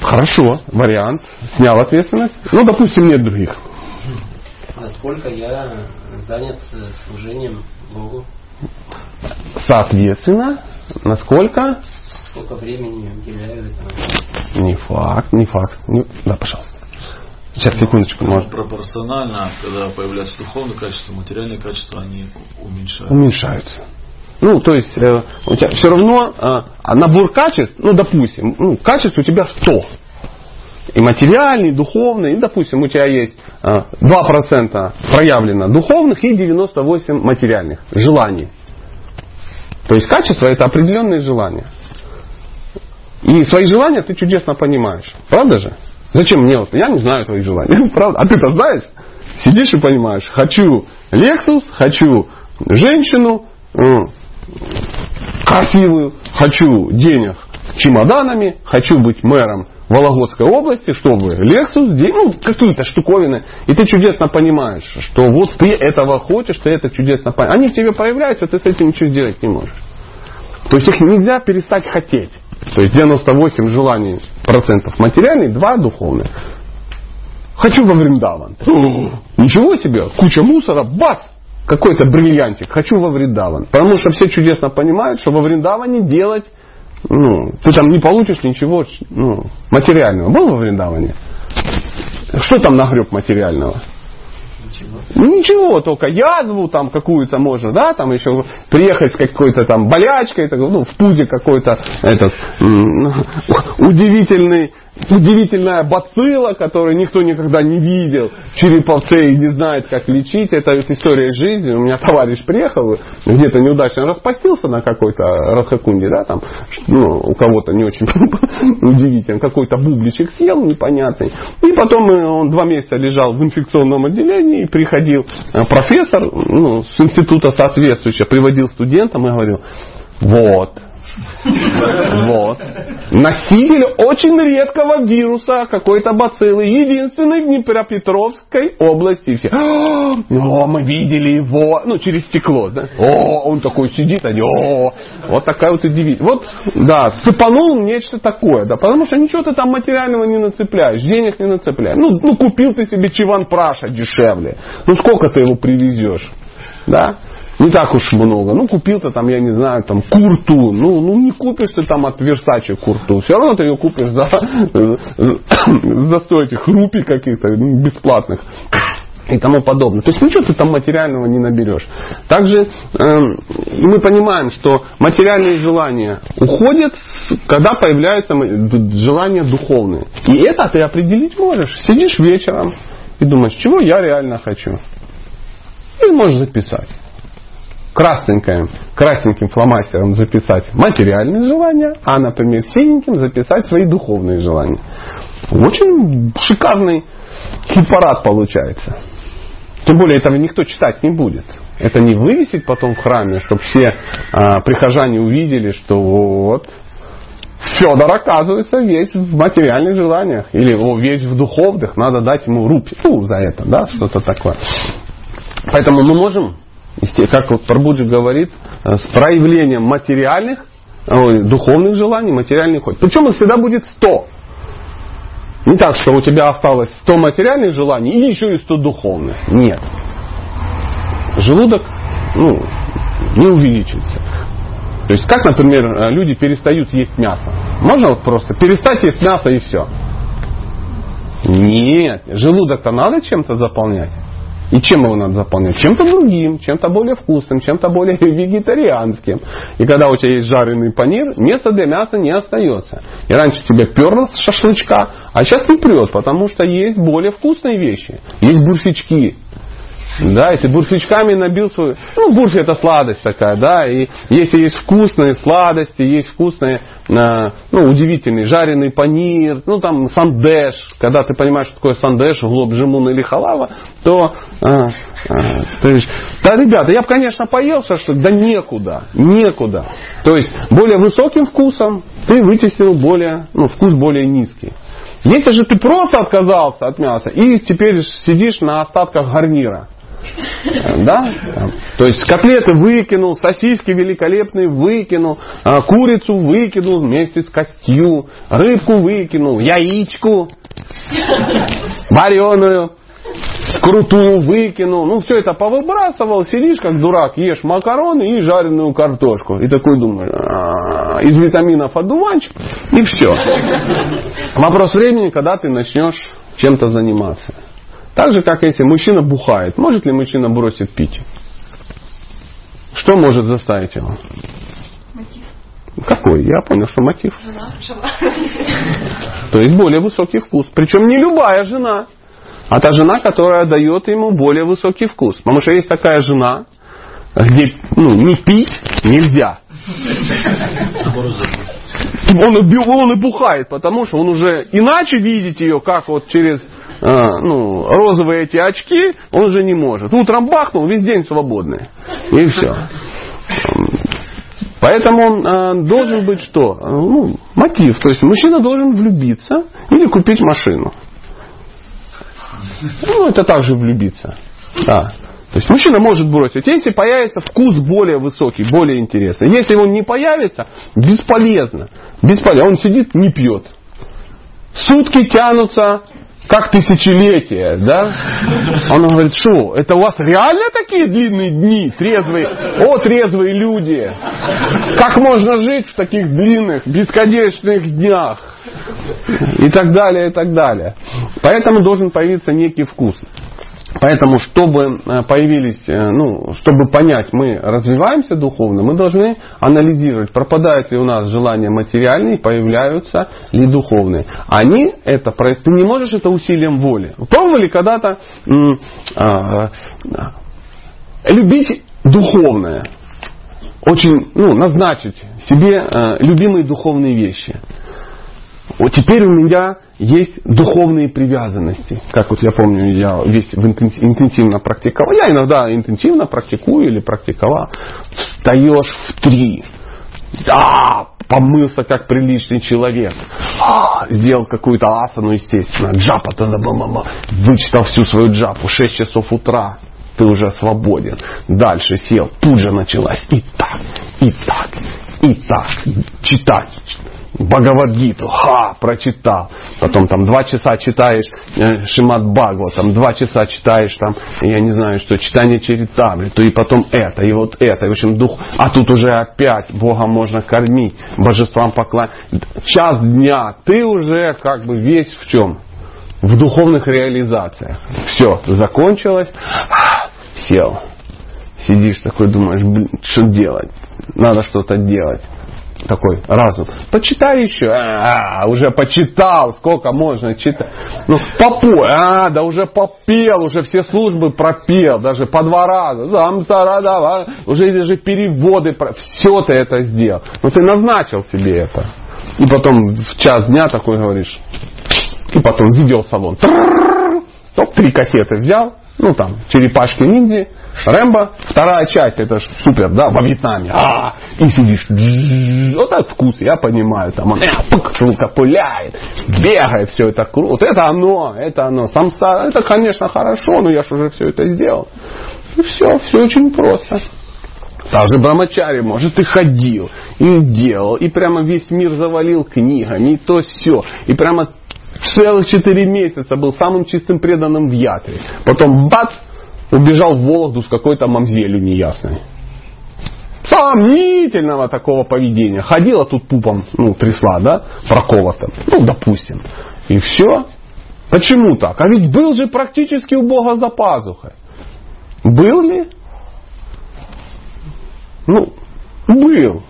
Хорошо, вариант. Снял ответственность. Ну, допустим, нет других. Насколько я занят служением Богу? Соответственно, насколько? Сколько времени уделяю этому? Не факт, не факт. Не... Да, пожалуйста. Сейчас, секундочку. Ну, Может. пропорционально, когда появляется духовное качество, материальные качества, они уменьшаются. Уменьшаются. Ну, то есть, э, у тебя все равно э, набор качеств, ну, допустим, ну, качеств у тебя 100. И материальный, и духовный, и, допустим, у тебя есть э, 2% проявлено духовных и 98 материальных желаний. То есть качество это определенные желания. И свои желания ты чудесно понимаешь. Правда же? Зачем мне вот? Я не знаю твои желания. Правда? А ты-то знаешь? Сидишь и понимаешь. Хочу Lexus, хочу женщину, красивую, хочу денег чемоданами, хочу быть мэром Вологодской области, чтобы Lexus, ну, какие-то штуковины. И ты чудесно понимаешь, что вот ты этого хочешь, ты это чудесно понимаешь. Они в тебе появляются, ты с этим ничего сделать не можешь. То есть их нельзя перестать хотеть. То есть 98 желаний процентов материальных, 2 духовных. Хочу во Вриндаван. Ничего себе, куча мусора, бац, какой-то бриллиантик, хочу во Вриндаван. Потому что все чудесно понимают, что во Вриндаване делать, ну, ты там не получишь ничего ну, материального. Был во Вриндаване? Что там нагреб материального? Ничего. Ничего, только язву там какую-то можно, да, там еще приехать с какой-то там болячкой, ну, в пузе какой-то этот удивительный удивительная бацилла, которую никто никогда не видел, череповце и не знает, как лечить. Это вот история жизни. У меня товарищ приехал, где-то неудачно распастился на какой-то расхакунде, да, там, ну, у кого-то не очень удивительно, какой-то бубличек съел непонятный. И потом э, он два месяца лежал в инфекционном отделении, и приходил э, профессор ну, с института соответствующего, приводил студентам и говорил, вот, вот. Носитель очень редкого вируса, какой-то бациллы, единственный в Днепропетровской области. Все, о, мы видели его, ну, через стекло, да? О, он такой сидит, они, о, вот такая вот удивительная. Вот, да, цепанул нечто такое, да, потому что ничего ты там материального не нацепляешь, денег не нацепляешь. Ну, ну купил ты себе чиван праша дешевле. Ну, сколько ты его привезешь? Да? Не так уж много. Ну, купил-то там, я не знаю, там, курту. Ну, ну не купишь ты там от Версачи курту. Все равно ты ее купишь за, за 100 этих рупий каких-то ну, бесплатных и тому подобное. То есть ничего ты там материального не наберешь. Также э, мы понимаем, что материальные желания уходят, когда появляются желания духовные. И это ты определить можешь. Сидишь вечером и думаешь, чего я реально хочу. И можешь записать. Красненьким, красненьким фломастером записать материальные желания, а, например, синеньким записать свои духовные желания. Очень шикарный хит-парад получается. Тем более этого никто читать не будет. Это не вывесить потом в храме, чтобы все а, прихожане увидели, что вот Федор, оказывается, весь в материальных желаниях. Или о, весь в духовных, надо дать ему рупи. Ну, за это, да, что-то такое. Поэтому мы можем, как вот Парбуджи говорит, с проявлением материальных, ой, духовных желаний, материальных ход. Причем их всегда будет сто. Не так, что у тебя осталось 100 материальных желаний и еще и 100 духовных. Нет. Желудок ну, не увеличится. То есть, как, например, люди перестают есть мясо. Можно вот просто перестать есть мясо и все? Нет. Желудок-то надо чем-то заполнять. И чем его надо заполнять? Чем-то другим, чем-то более вкусным, чем-то более вегетарианским. И когда у тебя есть жареный панир, места для мяса не остается. И раньше тебе перло с шашлычка, а сейчас не прет, потому что есть более вкусные вещи. Есть бурфички, да, если бурфичками набил свою... Ну, бурфи это сладость такая, да, и если есть вкусные сладости, есть вкусные, а, ну, удивительный жареный панир, ну, там, сандеш, когда ты понимаешь, что такое сандеш, глоб, джимун или халава, то, а, а, то есть, да, ребята, я бы, конечно, поел шашлык, да некуда, некуда. То есть, более высоким вкусом ты вытеснил более, ну, вкус более низкий. Если же ты просто отказался от мяса и теперь сидишь на остатках гарнира, да? То есть котлеты выкинул, сосиски великолепные выкинул, а, курицу выкинул вместе с костью, рыбку выкинул, яичку вареную, крутую выкинул. Ну, все это повыбрасывал, сидишь как дурак, ешь макароны и жареную картошку. И такой думаешь, «А, из витаминов одуванчик, и все. Вопрос времени, когда ты начнешь чем-то заниматься. Так же, как если мужчина бухает. Может ли мужчина бросить пить? Что может заставить его? Мотив. Какой? Я понял, что мотив. Жена. То есть более высокий вкус. Причем не любая жена, а та жена, которая дает ему более высокий вкус. Потому что есть такая жена, где ну, не пить нельзя. Он он и бухает, потому что он уже иначе видит ее, как вот через а, ну, розовые эти очки, он уже не может. Утром бахнул, весь день свободный. И все. Поэтому э, должен быть что? Ну, мотив. То есть мужчина должен влюбиться или купить машину. Ну, это также влюбиться. Да. То есть мужчина может бросить, если появится вкус более высокий, более интересный. Если он не появится, бесполезно. Бесполезно. Он сидит, не пьет. Сутки тянутся, как тысячелетие, да? Он говорит, что, это у вас реально такие длинные дни, трезвые? О, трезвые люди! Как можно жить в таких длинных, бесконечных днях? И так далее, и так далее. Поэтому должен появиться некий вкус. Поэтому, чтобы э, появились, э, ну, чтобы понять, мы развиваемся духовно, мы должны анализировать, пропадают ли у нас желания материальные, появляются ли духовные. Они это, ты не можешь это усилием воли. Пробовали когда-то а, любить духовное, очень, ну, назначить себе а, любимые духовные вещи. Вот теперь у меня есть духовные привязанности. Как вот я помню, я весь интенсивно практиковал. Я иногда интенсивно практикую или практиковал. Встаешь в три. Да, помылся как приличный человек. А, сделал какую-то асану, естественно. Джапа тогда вычитал всю свою джапу. 6 часов утра. Ты уже свободен. Дальше сел. Тут же началась. И так, и так, и так. Читать Бхагавадгиту, ха, прочитал. Потом там два часа читаешь э, Шимат Бхагава, там два часа читаешь там, я не знаю что, читание Чаритамриту, и потом это, и вот это, и, в общем, дух, а тут уже опять Бога можно кормить, божествам поклонять. Час дня, ты уже как бы весь в чем? В духовных реализациях. Все, закончилось, сел. Сидишь такой, думаешь, блин, что делать? Надо что-то делать такой разум. Почитай еще. А, уже почитал. Сколько можно читать? Ну, попой. А, да уже попел. Уже все службы пропел. Даже по два раза. Замсарадава. Уже даже переводы. Все ты это сделал. Но ты назначил себе это. И потом в час дня такой говоришь. И потом видеосалон. Топ три кассеты взял. Ну там, черепашки ниндзя Рэмбо, вторая часть, это ж супер, да, во Вьетнаме. А, и сидишь, вот этот вкус, я понимаю, там он пык, пуляет, бегает, все это круто. Это оно, это оно. Самса, это, конечно, хорошо, но я же уже все это сделал. И все, все очень просто. Даже Брамачари, может, и ходил, и делал, и прямо весь мир завалил книгами, и то все. И прямо целых четыре месяца был самым чистым преданным в Ятре. Потом бац, убежал в Вологду с какой-то мамзелью неясной. Сомнительного такого поведения. Ходила тут пупом, ну, трясла, да, проколота. Ну, допустим. И все. Почему так? А ведь был же практически у Бога за пазухой. Был ли? Ну, был.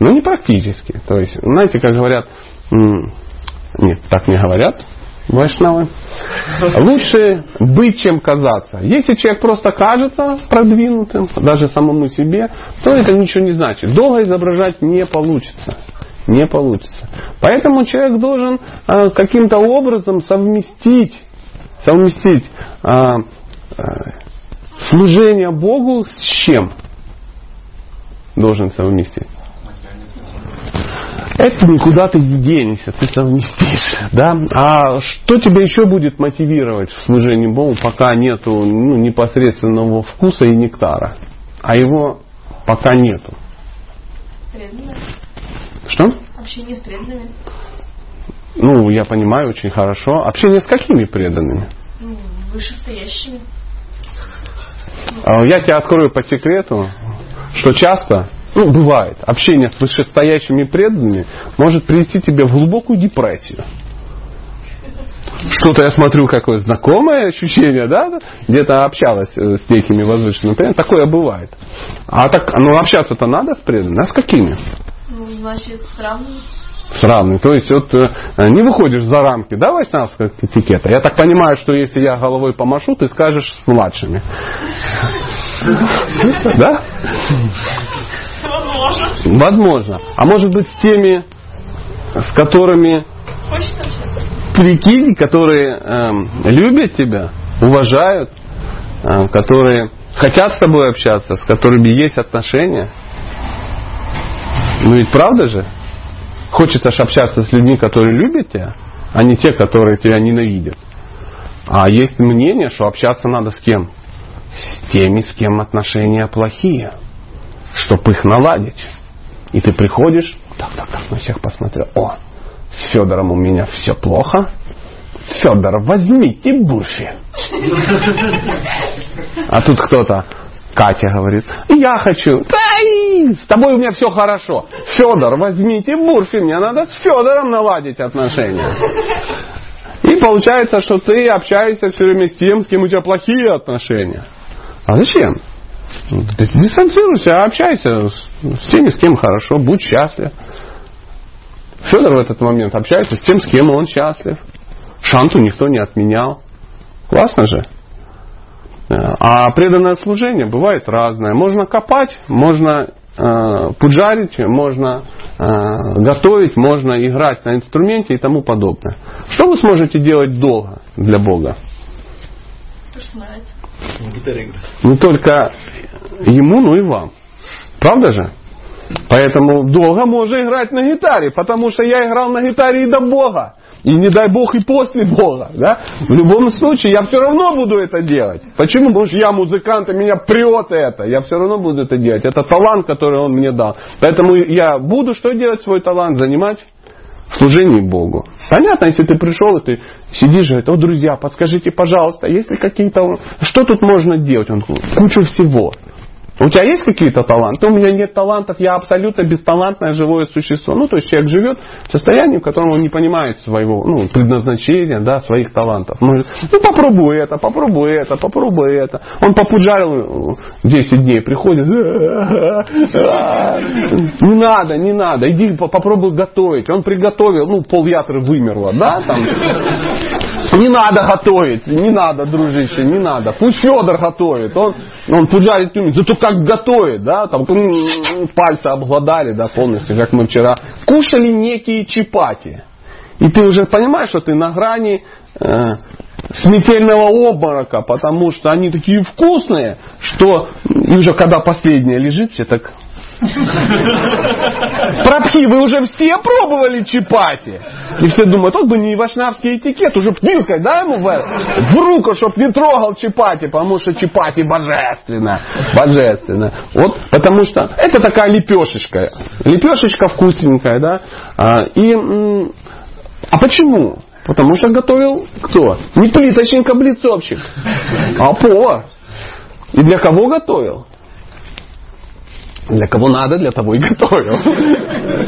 Но не практически. То есть, знаете, как говорят, нет, так не говорят, Вайшнавы. Лучше быть, чем казаться. Если человек просто кажется продвинутым, даже самому себе, то это ничего не значит. Долго изображать не получится. Не получится. Поэтому человек должен э, каким-то образом совместить, совместить э, э, служение Богу с чем? Должен совместить это никуда ты не денешься, ты совместишь. Да? А что тебя еще будет мотивировать в служении Богу, пока нету ну, непосредственного вкуса и нектара? А его пока нету. Преданные. Что? Общение с преданными. Ну, я понимаю очень хорошо. Общение с какими преданными? Ну, вышестоящими. А, я тебе открою по секрету, что часто ну, бывает, общение с вышестоящими преданными может привести тебя в глубокую депрессию. Что-то я смотрю, какое знакомое ощущение, да? Где-то общалась э, с этими возвышенными преданными. Такое бывает. А так, ну общаться-то надо с преданными. А с какими? Ну, значит, с равными. С равными. То есть вот э, не выходишь за рамки, да, вайшнавского этикета. Я так понимаю, что если я головой помашу, ты скажешь с младшими. Да? Возможно. Возможно. А может быть с теми, с которыми Хочется прикинь, которые эм, любят тебя, уважают, э, которые хотят с тобой общаться, с которыми есть отношения. Ну ведь правда же? Хочется ж общаться с людьми, которые любят тебя, а не те, которые тебя ненавидят. А есть мнение, что общаться надо с кем? С теми, с кем отношения плохие чтобы их наладить. И ты приходишь, так, так, так, на всех посмотрел, о, с Федором у меня все плохо. Федор, возьмите бурфи. А тут кто-то, Катя говорит, я хочу, с тобой у меня все хорошо. Федор, возьмите бурфи, мне надо с Федором наладить отношения. И получается, что ты общаешься все время с тем, с кем у тебя плохие отношения. А зачем? Дистанцируйся, общайся с теми, с кем хорошо, будь счастлив. Федор в этот момент общается с тем, с кем он счастлив. Шанту никто не отменял. Классно же. А преданное служение бывает разное. Можно копать, можно э, пуджарить, можно э, готовить, можно играть на инструменте и тому подобное. Что вы сможете делать долго для Бога? То, что нравится. Не только ему, но и вам. Правда же? Поэтому долго можно играть на гитаре, потому что я играл на гитаре и до Бога. и не дай Бог и после Бога. Да? В любом случае я все равно буду это делать. Почему? Потому что я музыкант, и меня прет это. Я все равно буду это делать. Это талант, который он мне дал. Поэтому я буду что делать свой талант? Занимать в служении Богу. Понятно, если ты пришел и ты сидишь и говоришь, о, друзья, подскажите, пожалуйста, есть ли какие-то... Что тут можно делать? Он кучу всего. У тебя есть какие-то таланты? У меня нет талантов, я абсолютно бесталантное живое существо. Ну, то есть человек живет в состоянии, в котором он не понимает своего ну, предназначения, да, своих талантов. Ну, ну, попробуй это, попробуй это, попробуй это. Он попуджарил 10 дней, приходит. Не надо, не надо, иди попробуй готовить. Он приготовил, ну, пол ятры вымерло, да, там. Не надо готовить, не надо, дружище, не надо. Пусть Федор готовит, он, он пуджарить не умеет. Зато как готовит, да, там пальцы обгладали, да, полностью, как мы вчера. Кушали некие чипати. И ты уже понимаешь, что ты на грани э, смертельного обморока, потому что они такие вкусные, что и уже когда последняя лежит, все так Пропхи, вы уже все пробовали чипати? И все думают, вот бы не вайшнавский этикет, уже вилкой, да, ему в, в руку, чтоб не трогал чипати, потому что чипати божественно. Божественно. Вот, потому что это такая лепешечка. Лепешечка вкусненькая, да. А, и, а почему? Потому что готовил кто? Не плиточник, а блицовщик. А повар. И для кого готовил? Для кого надо, для того и готовил.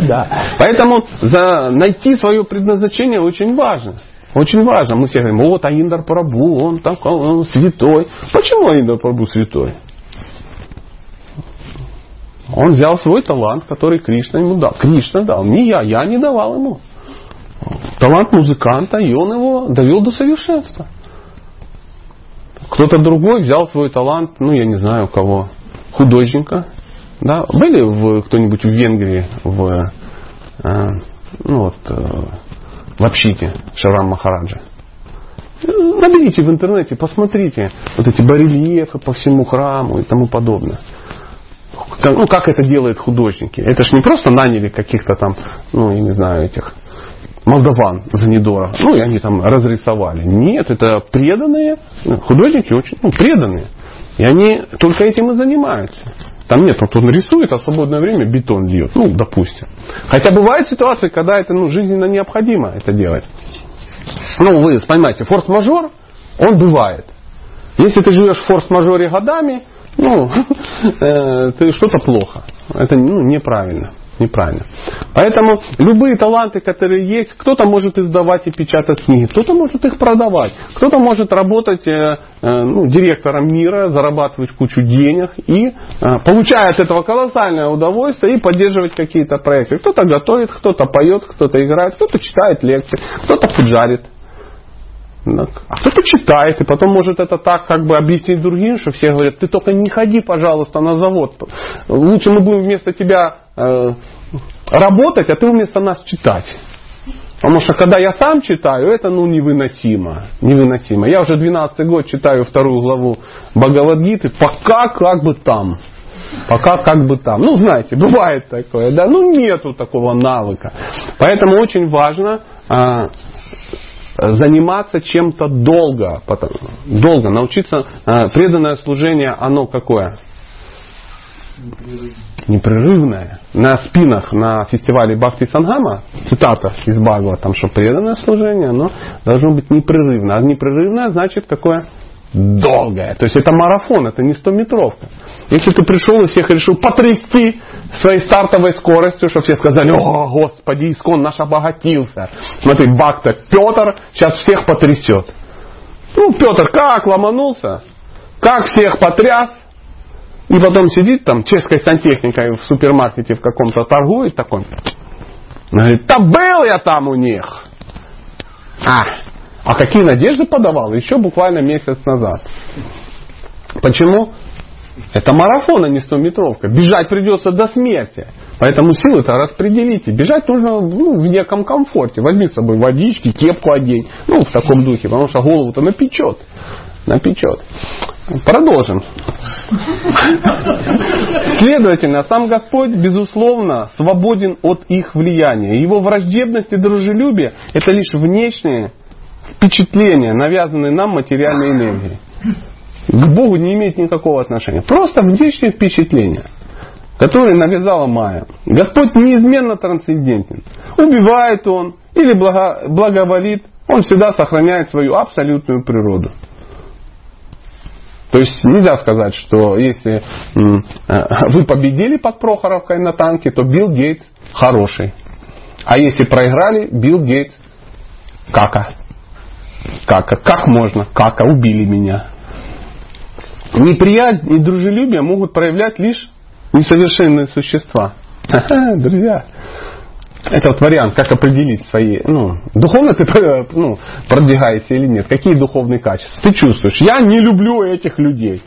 Да. Поэтому за, найти свое предназначение очень важно. Очень важно. Мы все говорим, вот Аиндар Прабу, он такой, он святой. Почему Аиндар Прабу святой? Он взял свой талант, который Кришна ему дал. Кришна дал, не я, я не давал ему. Талант музыканта, и он его довел до совершенства. Кто-то другой взял свой талант, ну я не знаю у кого, художника, да? Были в, кто-нибудь в Венгрии в, э, ну вот, э, в общите Шарам Махараджа? Наберите в интернете, посмотрите вот эти барельефы по всему храму и тому подобное. Как, ну, как это делают художники. Это же не просто наняли каких-то там, ну, я не знаю, этих молдаван за недорого. Ну, и они там разрисовали. Нет, это преданные, ну, художники очень ну, преданные. И они только этим и занимаются. Там нет, вот он рисует, а в свободное время бетон льет. Ну, допустим. Хотя бывают ситуации, когда это ну, жизненно необходимо это делать. Ну, вы понимаете, форс-мажор, он бывает. Если ты живешь в форс-мажоре годами, ну, э, ты что-то плохо. Это ну, неправильно неправильно. Поэтому любые таланты, которые есть, кто-то может издавать и печатать книги, кто-то может их продавать, кто-то может работать э, э, ну, директором мира, зарабатывать кучу денег и э, получая от этого колоссальное удовольствие и поддерживать какие-то проекты. Кто-то готовит, кто-то поет, кто-то играет, кто-то читает лекции, кто-то пуджарит. А кто-то читает, и потом может это так как бы объяснить другим, что все говорят, ты только не ходи, пожалуйста, на завод. Лучше мы будем вместо тебя Э, работать, а ты вместо нас читать. Потому что когда я сам читаю, это ну невыносимо. Невыносимо. Я уже 12 год читаю вторую главу Бхагавадгиты, пока как бы там. Пока как бы там. Ну, знаете, бывает такое, да, ну нету такого навыка. Поэтому очень важно а, заниматься чем-то долго. Потом, долго. Научиться, а, преданное служение, оно какое? Непрерывное. На спинах на фестивале Бхакти Сангама, цитата из Бхагава, там что преданное служение, оно должно быть непрерывно. А непрерывное значит какое? Долгое. То есть это марафон, это не 100-метровка. Если ты пришел и всех решил потрясти своей стартовой скоростью, чтобы все сказали, о, Господи, искон наш обогатился. Смотри, Бхакта Петр сейчас всех потрясет. Ну, Петр как ломанулся, как всех потряс, и потом сидит там чешской сантехникой в супермаркете в каком-то торгует такой. Говорит, да был я там у них. А, а какие надежды подавал еще буквально месяц назад. Почему? Это марафон, а не 100-метровка. Бежать придется до смерти. Поэтому силы-то распределите. Бежать нужно ну, в неком комфорте. Возьми с собой водички, кепку одень. Ну, в таком духе, потому что голову-то напечет. Напечет. Продолжим. Следовательно, сам Господь, безусловно, свободен от их влияния. Его враждебность и дружелюбие – это лишь внешние впечатления, навязанные нам материальной энергией. К Богу не имеет никакого отношения. Просто внешние впечатления, которые навязала Майя. Господь неизменно трансцендентен. Убивает Он или благо, благоволит, Он всегда сохраняет свою абсолютную природу. То есть нельзя сказать, что если э, вы победили под Прохоровкой на танке, то Билл Гейтс хороший. А если проиграли, Билл Гейтс кака. Кака. Как можно? Кака. Убили меня. Неприязнь и дружелюбие могут проявлять лишь несовершенные существа. Друзья, это вот вариант, как определить свои, ну, духовно ты ну, продвигаешься или нет. Какие духовные качества? Ты чувствуешь, я не люблю этих людей.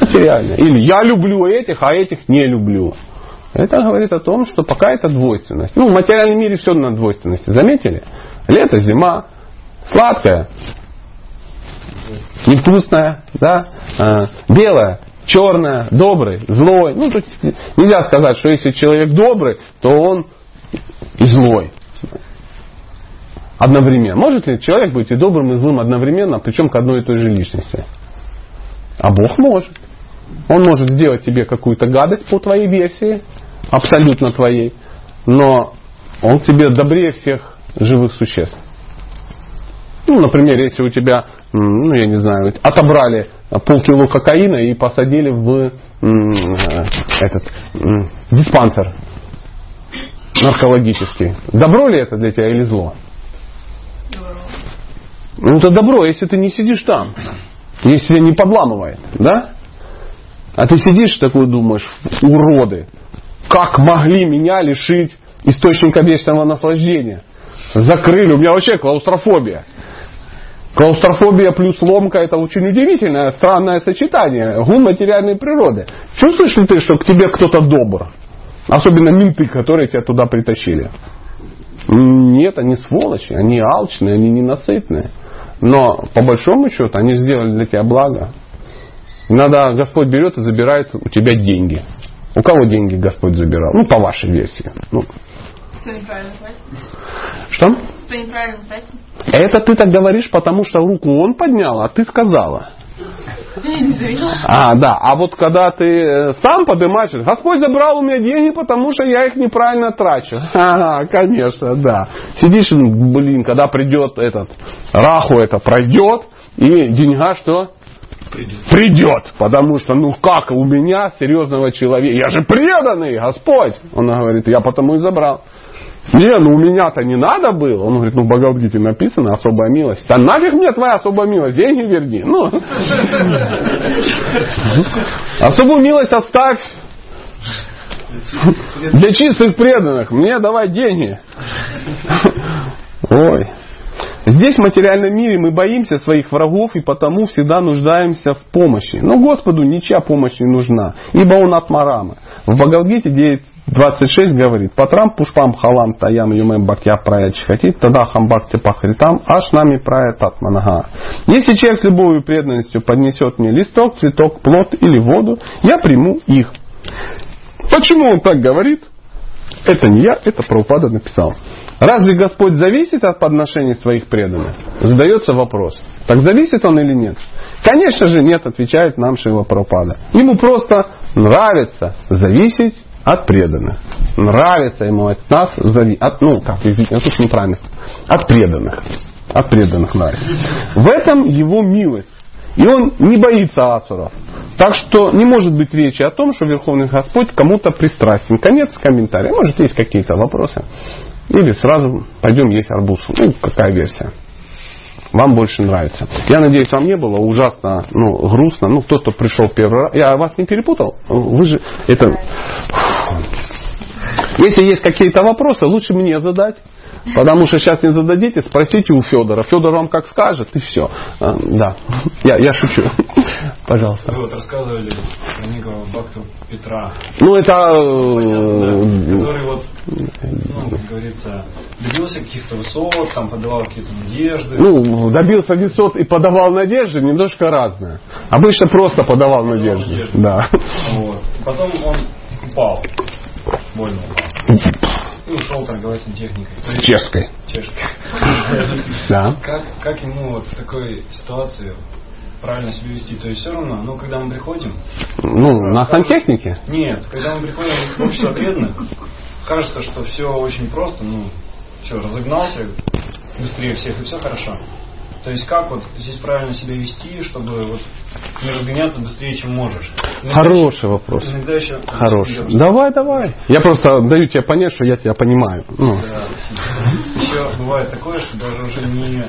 Материально. Или я люблю этих, а этих не люблю. Это говорит о том, что пока это двойственность. Ну, в материальном мире все на двойственности. Заметили? Лето, зима, сладкое, невкусное, да, а, белое, черное, добрый, злой. Ну, тут нельзя сказать, что если человек добрый, то он и злой. Одновременно. Может ли человек быть и добрым, и злым одновременно, причем к одной и той же личности? А Бог может. Он может сделать тебе какую-то гадость по твоей версии, абсолютно твоей, но он тебе добрее всех живых существ. Ну, например, если у тебя, ну, я не знаю, отобрали полкило кокаина и посадили в э, этот диспансер наркологический. Добро ли это для тебя или зло? Ну это добро, если ты не сидишь там. Если тебя не подламывает, да? А ты сидишь такой думаешь, уроды, как могли меня лишить источника вечного наслаждения? Закрыли, у меня вообще клаустрофобия. Клаустрофобия плюс ломка это очень удивительное, странное сочетание. Гун материальной природы. Чувствуешь ли ты, что к тебе кто-то добр? Особенно менты, которые тебя туда притащили. Нет, они сволочи, они алчные, они ненасытные. Но по большому счету они сделали для тебя благо. Иногда Господь берет и забирает у тебя деньги. У кого деньги Господь забирал? Ну, по вашей версии. Ну. Кто неправильно платит? Что? Кто неправильно платит? Это ты так говоришь, потому что руку он поднял, а ты сказала. А, да. А вот когда ты э, сам поднимаешь, Господь забрал у меня деньги, потому что я их неправильно трачу. Ага, конечно, да. Сидишь, блин, когда придет этот, раху это пройдет, и деньга что? Придет. Придет. Потому что, ну как у меня, серьезного человека, я же преданный, Господь. Он говорит, я потому и забрал. Не, ну у меня-то не надо было. Он говорит, ну в Бхагавадгите написано особая милость. Да нафиг мне твоя особая милость, деньги верни. Ну. Особую милость оставь для чистых преданных. Мне давай деньги. Ой. Здесь, в материальном мире, мы боимся своих врагов и потому всегда нуждаемся в помощи. Но Господу ничья помощь не нужна, ибо Он от Марама. В Бхагавдгите 9.26 говорит, «Патрам пушпам халам таям юмем бакья прая чхатит, тогда хамбакти пахритам, аш нами прая татманага». Если человек с любовью преданностью поднесет мне листок, цветок, плод или воду, я приму их. Почему он так говорит? Это не я, это Прабхупада написал. Разве Господь зависит от подношений своих преданных? Задается вопрос. Так зависит он или нет? Конечно же нет, отвечает нам Шива Прабхупада. Ему просто нравится зависеть от преданных. Нравится ему от нас зависеть. От, ну, как, извините, тут неправильно. От преданных. От преданных нравится. В этом его милость. И он не боится асуров. Так что не может быть речи о том, что Верховный Господь кому-то пристрастен. Конец комментария. Может, есть какие-то вопросы. Или сразу пойдем есть арбуз. Ну, какая версия. Вам больше нравится. Я надеюсь, вам не было ужасно ну, грустно. Ну, кто-то пришел первый раз. Я вас не перепутал? Вы же это... Если есть какие-то вопросы, лучше мне задать. Потому что сейчас не зададите, спросите у Федора. Федор вам как скажет, и все. А, да, я, я шучу. Пожалуйста. Вы вот рассказывали про некого Бхакту Петра, Ну, это... э, который вот, ну, как говорится, добился каких-то высот, там подавал какие-то надежды. Ну, добился высот и подавал надежды, немножко разное. Обычно просто подавал надежды. надежды. Да. Вот. Потом он упал. Больно упал. И ушел торговать сантехникой. Есть Чешской. чешской. Да. Как, как ему вот в такой ситуации правильно себя вести? То есть все равно, ну, когда мы приходим, Ну, на сантехнике. Нет, когда мы приходим в общество преданных, кажется, что все очень просто, ну, все, разогнался быстрее всех и все хорошо. То есть как вот здесь правильно себя вести, чтобы вот не разгоняться быстрее, чем можешь? Иногда Хороший еще- вопрос. Иногда еще... Хороший. Идем. Давай, давай. Я просто даю тебе понять, что я тебя понимаю. Ну, Да. Еще бывает такое, что даже уже не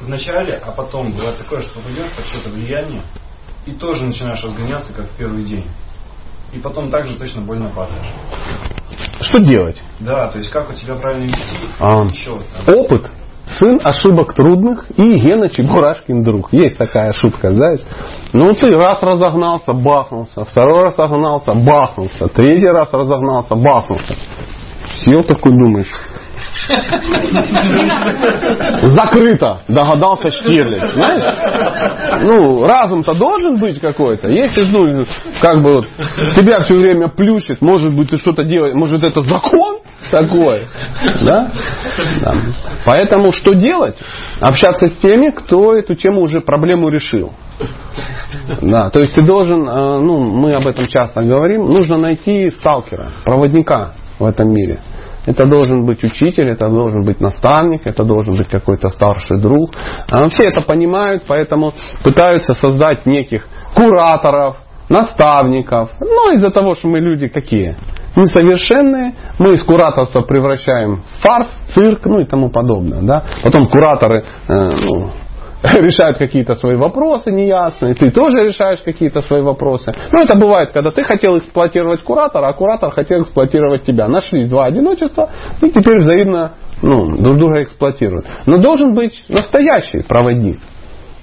в начале, а потом бывает такое, что попадешь под что-то влияние, и тоже начинаешь разгоняться, как в первый день. И потом также точно больно падаешь. что делать? Да, то есть как у тебя правильно вести, А. еще там. Опыт. Сын ошибок трудных и Гена Чебурашкин друг. Есть такая шутка, знаешь? Ну, ты раз разогнался, бахнулся. Второй раз разогнался, бахнулся. Третий раз разогнался, бахнулся. Сел такой, думаешь. Закрыто, догадался Штирлиц. Знаешь? Ну, разум-то должен быть какой-то. Если, ну, как бы вот, тебя все время плющит, может быть, ты что-то делаешь, может, это закон такой. Да? Да. Поэтому что делать? Общаться с теми, кто эту тему уже проблему решил. Да, то есть ты должен, э, ну, мы об этом часто говорим, нужно найти сталкера, проводника в этом мире. Это должен быть учитель, это должен быть наставник, это должен быть какой-то старший друг. А Все это понимают, поэтому пытаются создать неких кураторов, наставников. Но из-за того, что мы люди какие? Несовершенные, мы из кураторства превращаем в фарс, цирк, ну и тому подобное. Да? Потом кураторы э, ну, решают какие-то свои вопросы неясные, ты тоже решаешь какие-то свои вопросы. Ну, это бывает, когда ты хотел эксплуатировать куратора, а куратор хотел эксплуатировать тебя. Нашлись два одиночества, и теперь взаимно ну, друг друга эксплуатируют. Но должен быть настоящий проводник.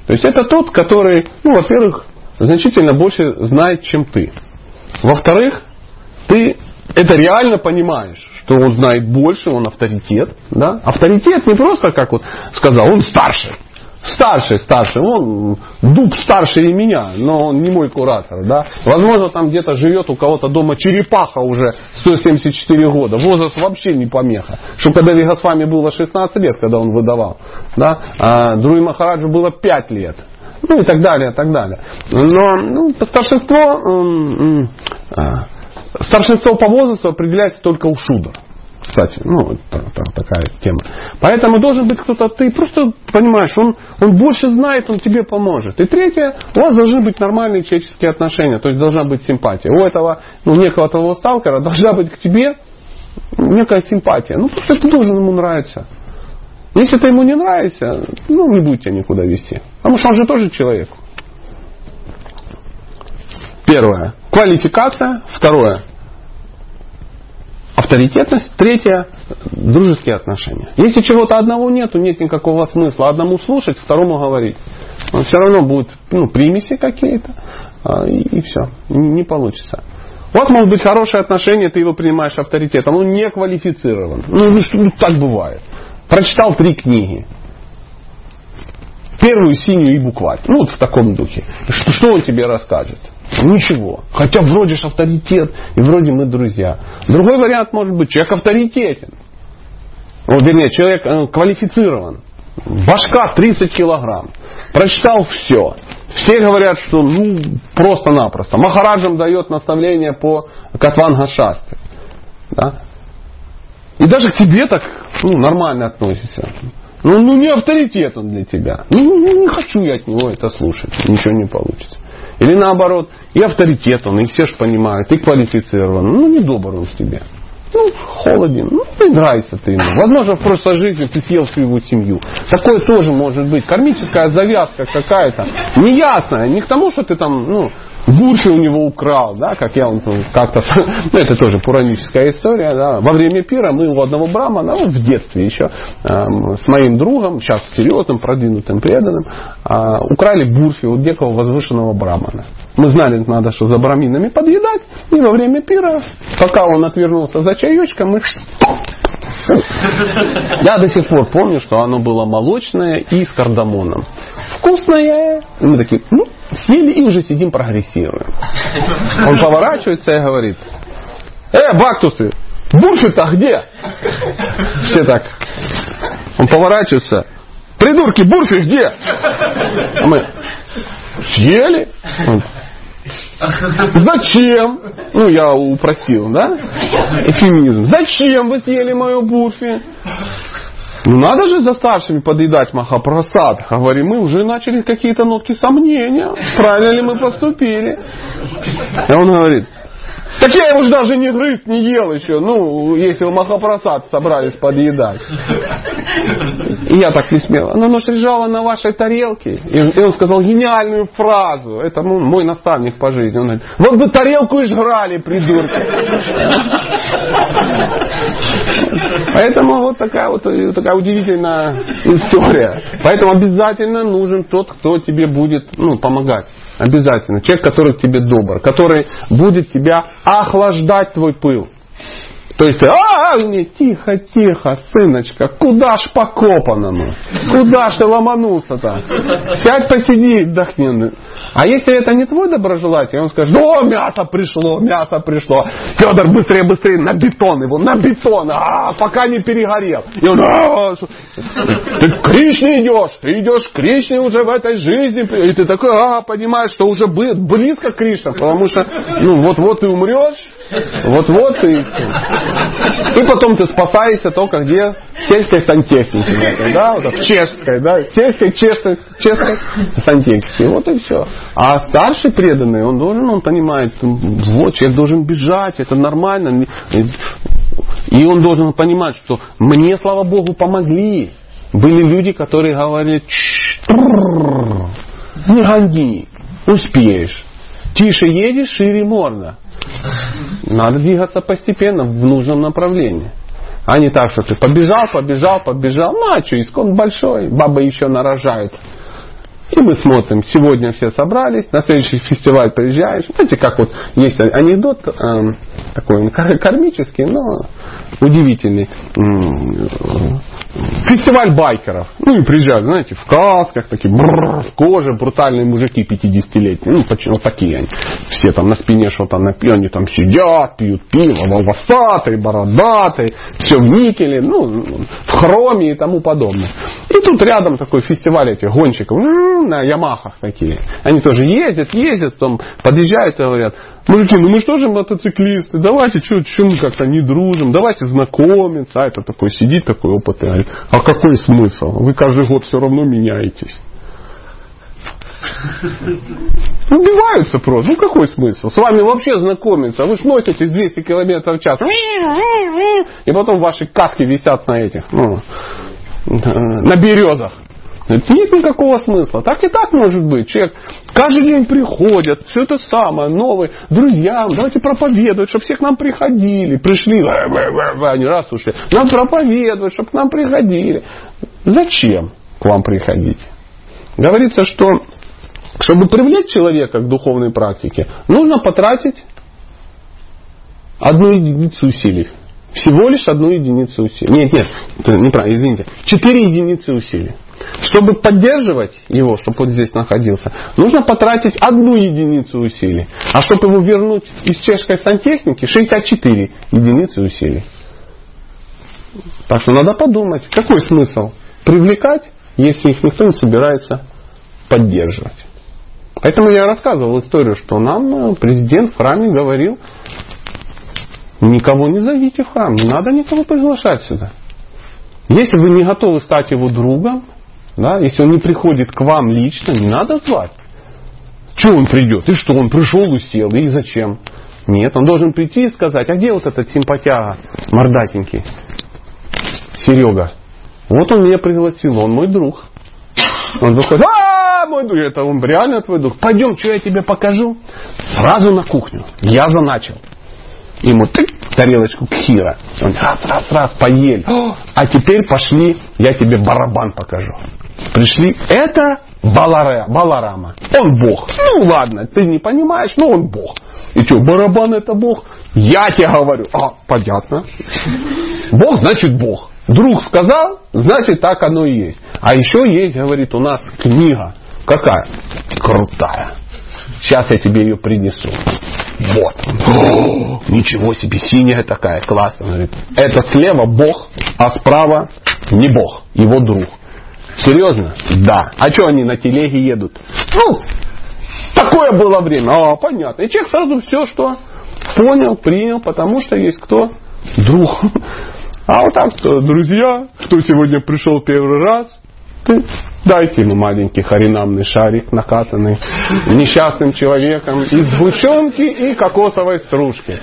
То есть это тот, который, ну, во-первых, значительно больше знает, чем ты. Во-вторых, ты это реально понимаешь, что он знает больше, он авторитет. Да? Авторитет не просто, как вот сказал, он старше. Старший, старший, он дуб старше и меня, но он не мой куратор. Да? Возможно, там где-то живет у кого-то дома черепаха уже 174 года. Возраст вообще не помеха. Что когда Вегасвами было 16 лет, когда он выдавал. Да? А Друи Махараджу было 5 лет. Ну и так далее, и так далее. Но ну, старшинство, м, а, старшинство по возрасту определяется только у Шудра. Кстати, ну, это, это такая тема. Поэтому должен быть кто-то, ты просто понимаешь, он, он больше знает, он тебе поможет. И третье, у вас должны быть нормальные человеческие отношения, то есть должна быть симпатия. У этого, ну, некого твоего сталкера должна быть к тебе некая симпатия. Ну, просто ты должен ему нравиться. Если ты ему не нравишься, ну, не будет тебя никуда вести. Потому что он же тоже человек. Первое. Квалификация. Второе. Авторитетность. Третье. Дружеские отношения. Если чего-то одного нету, нет никакого смысла одному слушать, второму говорить. Он все равно будет ну, примеси какие-то. а, И, и все. Не получится. У вас может быть хорошие отношения, ты его принимаешь авторитетом. Он не квалифицирован. Ну, ну, ну, так бывает. Прочитал три книги. Первую синюю и букварь. Ну, вот в таком духе. Что, что он тебе расскажет? Ничего. Хотя вроде ж авторитет, и вроде мы друзья. Другой вариант может быть, человек авторитетен. Ну, вернее, человек э, квалифицирован. Башка 30 килограмм. Прочитал все. Все говорят, что ну просто-напросто. Махараджам дает наставление по Катванга Шастре. Да? И даже к тебе так ну, нормально относится. Ну, ну не авторитет он для тебя. Ну, ну, не хочу я от него это слушать. Ничего не получится. Или наоборот, и авторитет он, и все же понимают, и квалифицирован. Ну, не добр он с тебе. Ну, холоден. Ну, не нравится ты ему. Возможно, в прошлой жизни ты съел всю его семью. Такое тоже может быть. Кармическая завязка какая-то. Неясная. Не к тому, что ты там, ну, Бурфи у него украл, да, как я он как-то, ну это тоже пураническая история, да. Во время пира мы у одного брамана, ну, в детстве еще, э, с моим другом, сейчас серьезным, продвинутым, преданным, э, украли бурфи у некого возвышенного брамана. Мы знали, надо что за браминами подъедать, и во время пира, пока он отвернулся за чаечком, мы я до сих пор помню, что оно было молочное и с кардамоном. Вкусное. И мы такие, ну, съели и уже сидим прогрессируем. Он поворачивается и говорит, э, бактусы, бурфи-то где? Все так. Он поворачивается, придурки, бурфи где? А мы, съели? Зачем? Ну, я упростил, да? Эфемизм. Зачем вы съели мою бурфи? Ну, надо же за старшими подъедать Махапрасад. Говорим, мы уже начали какие-то нотки сомнения. Правильно ли мы поступили? И он говорит, так я его же даже не грыз, не ел еще. Ну, если вы Махапрасад собрались подъедать. Я так не смело. Ну, оно же на вашей тарелке. И он сказал гениальную фразу. Это ну, мой наставник по жизни. Он говорит, вот бы тарелку и жрали, придурки. Поэтому вот такая вот такая удивительная история. Поэтому обязательно нужен тот, кто тебе будет ну, помогать. Обязательно. Человек, который к тебе добр, который будет тебя охлаждать твой пыл. То есть, а, не, тихо, тихо, сыночка, куда ж по копаному? Куда ж ты ломанулся-то? Сядь, посиди, отдохни. А если это не твой доброжелатель, он скажет, о, мясо пришло, мясо пришло. Федор, быстрее, быстрее, на бетон его, на бетон, а, пока не перегорел. И он, а, ты к Кришне идешь, ты идешь к Кришне уже в этой жизни. И ты такой, а, понимаешь, что уже близко к Кришне, потому что, ну, вот-вот ты умрешь, вот-вот ты... И потом ты спасаешься только где? В сельской сантехнике. Да? Вот, в чешской, да? В сельской, чешской, чешской сантехнике. Вот и все. А старший преданный, он должен, он понимает, вот, человек должен бежать, это нормально. И он должен понимать, что мне, слава Богу, помогли. Были люди, которые говорили, не гони, успеешь. Тише едешь, шире можно. Надо двигаться постепенно в нужном направлении. А не так, что ты побежал, побежал, побежал. Ну а что, искон большой, баба еще нарожает. И мы смотрим, сегодня все собрались, на следующий фестиваль приезжаешь. Знаете, как вот есть анекдот э, такой кармический, но удивительный. Фестиваль байкеров. Ну и приезжают, знаете, в касках, такие бррр, в коже, брутальные мужики 50-летние. Ну, почему вот такие они. Все там на спине что-то напьют, они там сидят, пьют пиво, волосатые, бородатые, все в никеле, ну, в хроме и тому подобное. И тут рядом такой фестиваль этих гонщиков, на Ямахах такие. Они тоже ездят, ездят, потом подъезжают и говорят, мужики, ну мы же мотоциклисты, давайте, что, мы как-то не дружим, давайте знакомиться. А это такой сидит, такой опытный, а какой смысл? Вы каждый год все равно меняетесь. Убиваются просто. Ну какой смысл? С вами вообще знакомиться. Вы ж носитесь 200 км в час. И потом ваши каски висят на этих, ну, на березах. Нет никакого смысла. Так и так может быть. Человек каждый день приходит, все это самое, новые, друзьям, давайте проповедовать, чтобы все к нам приходили. Пришли, они раз ушли. Нам проповедовать, чтобы к нам приходили. Зачем к вам приходить? Говорится, что чтобы привлечь человека к духовной практике, нужно потратить одну единицу усилий. Всего лишь одну единицу усилий. Нет, нет, неправильно, извините. Четыре единицы усилий. Чтобы поддерживать его, чтобы он здесь находился, нужно потратить одну единицу усилий. А чтобы его вернуть из чешской сантехники, 64 единицы усилий. Так что надо подумать, какой смысл привлекать, если их никто не собирается поддерживать. Поэтому я рассказывал историю, что нам э, президент в храме говорил, никого не зовите в храм, не надо никого приглашать сюда. Если вы не готовы стать его другом, да? Если он не приходит к вам лично, не надо звать. Что он придет? И что, он пришел, усел, и зачем? Нет, он должен прийти и сказать, а где вот этот симпатяга мордатенький? Серега. Вот он меня пригласил, он мой друг. Он выходит, а, мой дух, это он реально твой дух. Пойдем, что я тебе покажу. Сразу на кухню. Я заначил. Ему тык, тарелочку кхира. Он раз, раз, раз, поели. А теперь пошли, я тебе барабан покажу. Пришли, это Баларе, Баларама. Он Бог. Ну ладно, ты не понимаешь, но он Бог. И что, барабан это Бог? Я тебе говорю. А, понятно. Бог значит Бог. Друг сказал, значит так оно и есть. А еще есть, говорит, у нас книга. Какая? Крутая. Сейчас я тебе ее принесу. Вот. Ничего себе, синяя такая, классно. Говорит, это слева Бог, а справа не Бог, его друг. Серьезно? Да. А что они на телеге едут? Ну, такое было время. А, понятно. И человек сразу все, что понял, принял, потому что есть кто? Друг. А вот так, что, друзья, кто сегодня пришел первый раз, ты дайте ему маленький харинамный шарик, накатанный несчастным человеком из сгущенки и кокосовой стружки.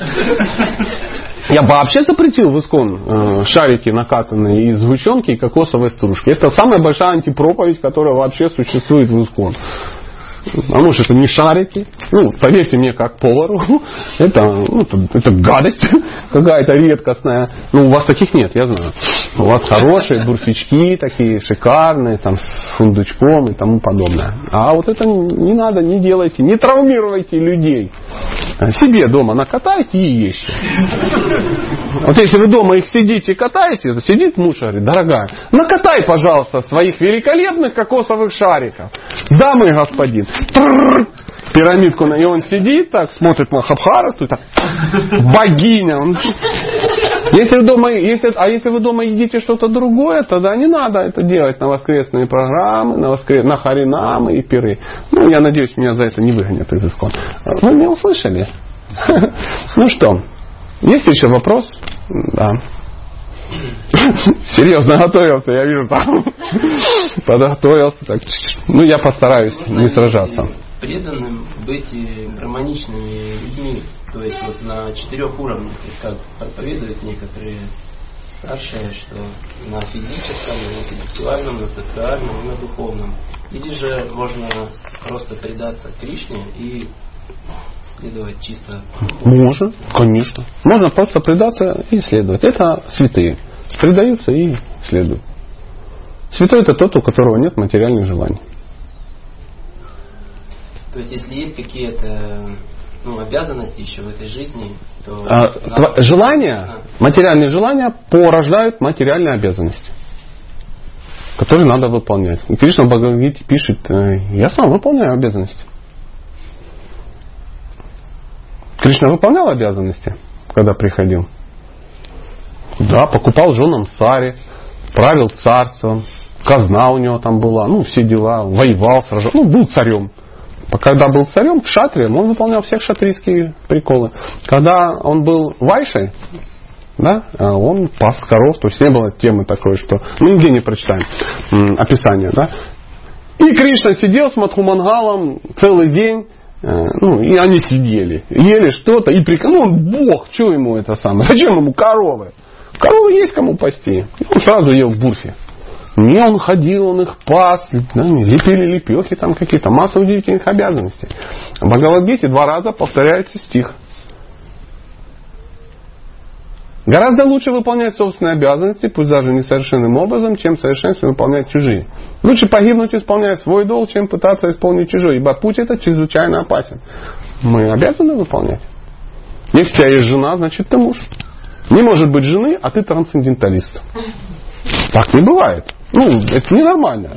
Я вообще запретил в Искон э, шарики накатанные из сгущенки и кокосовой стружки. Это самая большая антипроповедь, которая вообще существует в Искон. А может это не шарики. Ну, поверьте мне, как повару, это, ну, это, это гадость какая-то редкостная. Ну, у вас таких нет, я знаю. У вас хорошие бурфички такие шикарные, там, с фундучком и тому подобное. А вот это не надо, не делайте, не травмируйте людей. Себе дома накатайте и ешьте. Вот если вы дома их сидите и катаете, сидит муж и говорит, дорогая, накатай, пожалуйста, своих великолепных кокосовых шариков. Да, мой господин. Пирамидку, и он сидит так, смотрит на Хабхарату, так, богиня. Если вы дома, если, а если вы дома едите что-то другое, тогда не надо это делать на воскресные программы, на, воскрес... на харинамы и пиры. Ну, я надеюсь, меня за это не выгонят из искон. Вы меня услышали? Ну что, есть еще вопрос? Да. Серьезно готовился, я вижу там. Подготовился. Так. Ну, я постараюсь не сражаться. преданным быть гармоничными людьми. То есть вот на четырех уровнях, как проповедуют некоторые старшие, что на физическом, на интеллектуальном, на социальном и на духовном. Или же можно просто предаться Кришне и следовать чисто Можно, конечно. Можно просто предаться и следовать. Это святые. Предаются и следуют. Святой это тот, у которого нет материальных желаний. То есть, если есть какие-то ну, обязанности еще в этой жизни, то... А, тва- желания, материальные желания порождают материальные обязанности, которые надо выполнять. И Кришна в Бхагавадгите пишет, э, я сам выполняю обязанности. Кришна выполнял обязанности, когда приходил? Да, покупал женам сари, правил царством, казна у него там была, ну, все дела, воевал, сражался, ну, был царем. А Когда был царем, кшатрием, он выполнял все шатрийские приколы. Когда он был вайшей, да, а он пас коров, то есть не было темы такой, что мы нигде не прочитаем описание, да. И Кришна сидел с Мадхумангалом целый день, ну, и они сидели, ели что-то, и прик... ну, бог, что ему это самое, зачем ему коровы? Коровы есть кому пасти. Он сразу ел в бурфе. Не, он ходил, он их пас, лепили лепехи там какие-то, масса удивительных обязанностей. В Бхагавадгите два раза повторяется стих. Гораздо лучше выполнять собственные обязанности, пусть даже несовершенным образом, чем совершенственно выполнять чужие. Лучше погибнуть, исполняя свой долг, чем пытаться исполнить чужой, ибо путь этот чрезвычайно опасен. Мы обязаны выполнять. Если у тебя есть жена, значит ты муж. Не может быть жены, а ты трансценденталист. Так не бывает. Ну, это ненормально.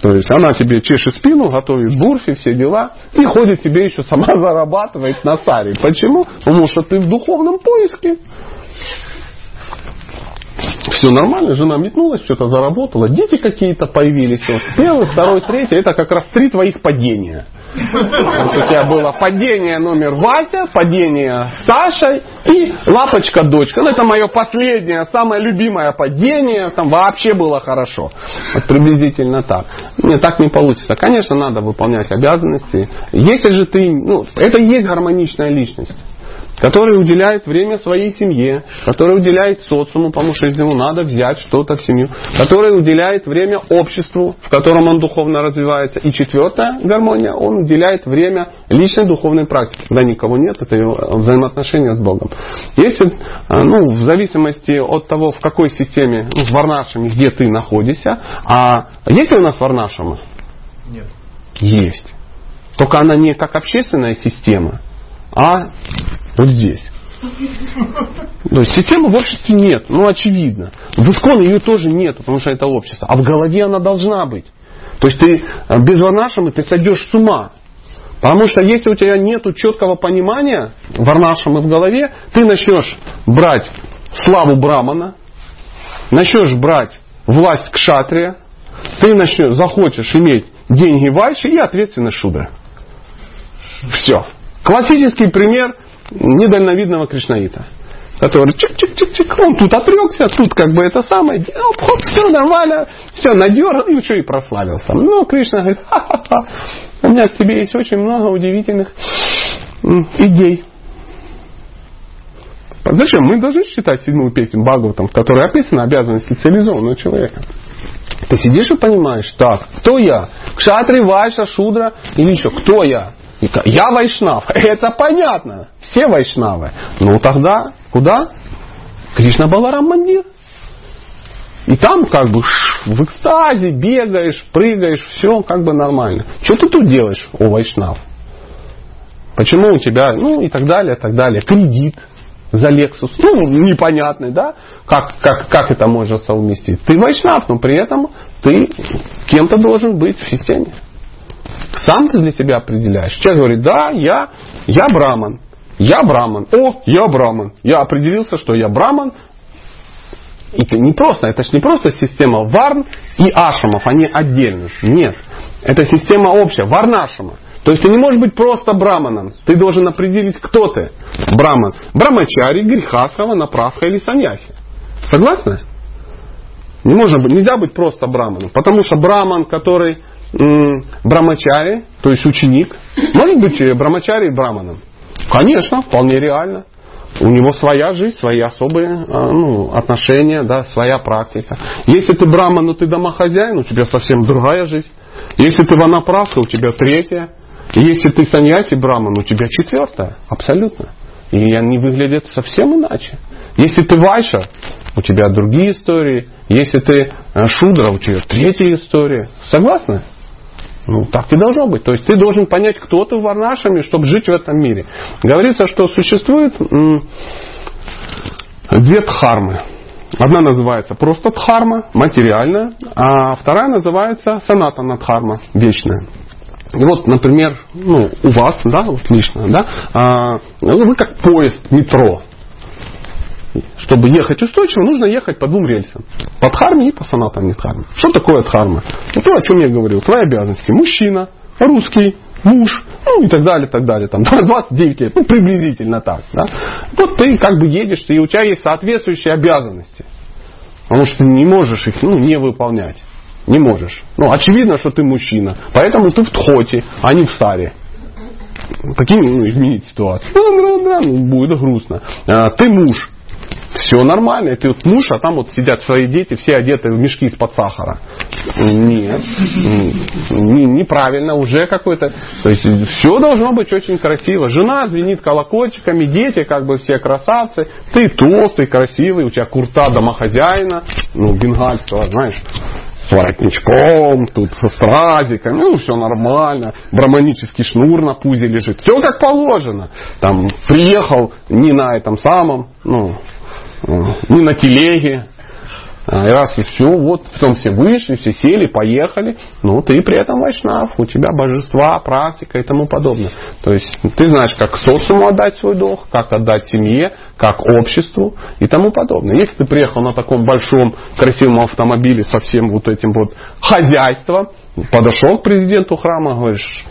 То есть она тебе чешет спину, готовит бурфи, все дела, и ходит тебе еще сама зарабатывает на саре. Почему? Потому что ты в духовном поиске. Все нормально, жена метнулась, что-то заработала, дети какие-то появились. Вот. Первый, второй, третий, это как раз три твоих падения. Вот у тебя было падение номер Вася, падение Саша и лапочка дочка. Ну, это мое последнее, самое любимое падение. Там вообще было хорошо. Вот приблизительно так. Нет, так не получится. Конечно, надо выполнять обязанности. Если же ты, ну, это и есть гармоничная личность. Который уделяет время своей семье, который уделяет социуму, потому что ему надо взять что-то в семью, который уделяет время обществу, в котором он духовно развивается. И четвертая гармония, он уделяет время личной духовной практике, когда никого нет, это его взаимоотношения с Богом. Если, а, ну, в зависимости от того, в какой системе, ну, в Варнашами, где ты находишься, а есть ли у нас Варнашама? Нет. Есть. Только она не как общественная система, а вот здесь. То есть системы в обществе нет, ну очевидно. В Искон ее тоже нет, потому что это общество. А в голове она должна быть. То есть ты э, без варнашамы ты сойдешь с ума. Потому что если у тебя нет четкого понимания варнашамы в голове, ты начнешь брать славу Брамана, начнешь брать власть кшатрия, ты начнешь, захочешь иметь деньги вайши и ответственность шудра. Все. Классический пример недальновидного кришнаита. Который чик-чик-чик-чик, он тут отрекся, тут как бы это самое, оп, хоп, все нормально, все надергал и еще и прославился. Ну, Кришна говорит, ха-ха-ха, у меня к тебе есть очень много удивительных идей. Зачем? Мы должны читать седьмую песню Бхагаватам, в которой описана обязанность цивилизованного человека. Ты сидишь и понимаешь, так, кто я? Кшатри, Вайша, Шудра или еще, кто я? Я вайшнав. Это понятно. Все вайшнавы. Ну тогда куда? Кришна Баларам Мандир. И там как бы в экстазе бегаешь, прыгаешь, все как бы нормально. Что ты тут делаешь, о вайшнав? Почему у тебя, ну и так далее, так далее. Кредит за Lexus. Ну, непонятный, да? Как, как, как это можно совместить? Ты вайшнав, но при этом ты кем-то должен быть в системе. Сам ты для себя определяешь. Человек говорит, да, я, я браман. Я браман. О, я браман. Я определился, что я браман. Это не просто, это же не просто система варн и ашамов, они отдельно. Нет. Это система общая, варнашама. То есть ты не можешь быть просто браманом. Ты должен определить, кто ты. Браман. Брамачари, грехасхава, направха или саньяси. Согласны? Не можно, нельзя быть просто браманом. Потому что браман, который брамачари, то есть ученик, может быть брамачари браманом? Конечно, вполне реально. У него своя жизнь, свои особые а, ну, отношения, да, своя практика. Если ты браман, но ты домохозяин, у тебя совсем другая жизнь. Если ты ванаправка, у тебя третья. Если ты саньяси браман, у тебя четвертая. Абсолютно. И они выглядят совсем иначе. Если ты вайша, у тебя другие истории. Если ты э, шудра, у тебя третья история. Согласны? Ну, так и должно быть. То есть ты должен понять, кто ты в Варнашами, чтобы жить в этом мире. Говорится, что существует две дхармы. Одна называется просто дхарма, материальная, а вторая называется санатана дхарма, вечная. И вот, например, ну, у вас, да, вот лично, да, а, вы как поезд метро. Чтобы ехать устойчиво, нужно ехать по двум рельсам. По дхарме и по санатам дхарме. Что такое дхарма? Ну, то, о чем я говорил. Твои обязанности. Мужчина, русский, муж, ну и так далее, так далее. Там 29 лет, ну приблизительно так. Да? Вот ты как бы едешь, и у тебя есть соответствующие обязанности. Потому что ты не можешь их ну, не выполнять. Не можешь. Ну, очевидно, что ты мужчина. Поэтому ты в тхоте, а не в саре. Каким, ну, изменить ситуацию? Ну, будет грустно. А, ты муж все нормально, ты вот муж, а там вот сидят свои дети, все одеты в мешки из-под сахара. Нет, не, неправильно, уже какой-то. То есть все должно быть очень красиво. Жена звенит колокольчиками, дети как бы все красавцы, ты толстый, красивый, у тебя курта домохозяина, ну, бенгальского, знаешь, с воротничком, тут со стразиками, ну, все нормально, браманический шнур на пузе лежит, все как положено. Там приехал не на этом самом, ну, не на телеге. И раз и все, вот потом все вышли, все сели, поехали. Ну, ты при этом вайшнав, у тебя божества, практика и тому подобное. То есть ты знаешь, как социуму отдать свой долг, как отдать семье, как обществу и тому подобное. Если ты приехал на таком большом красивом автомобиле со всем вот этим вот хозяйством, подошел к президенту храма, говоришь,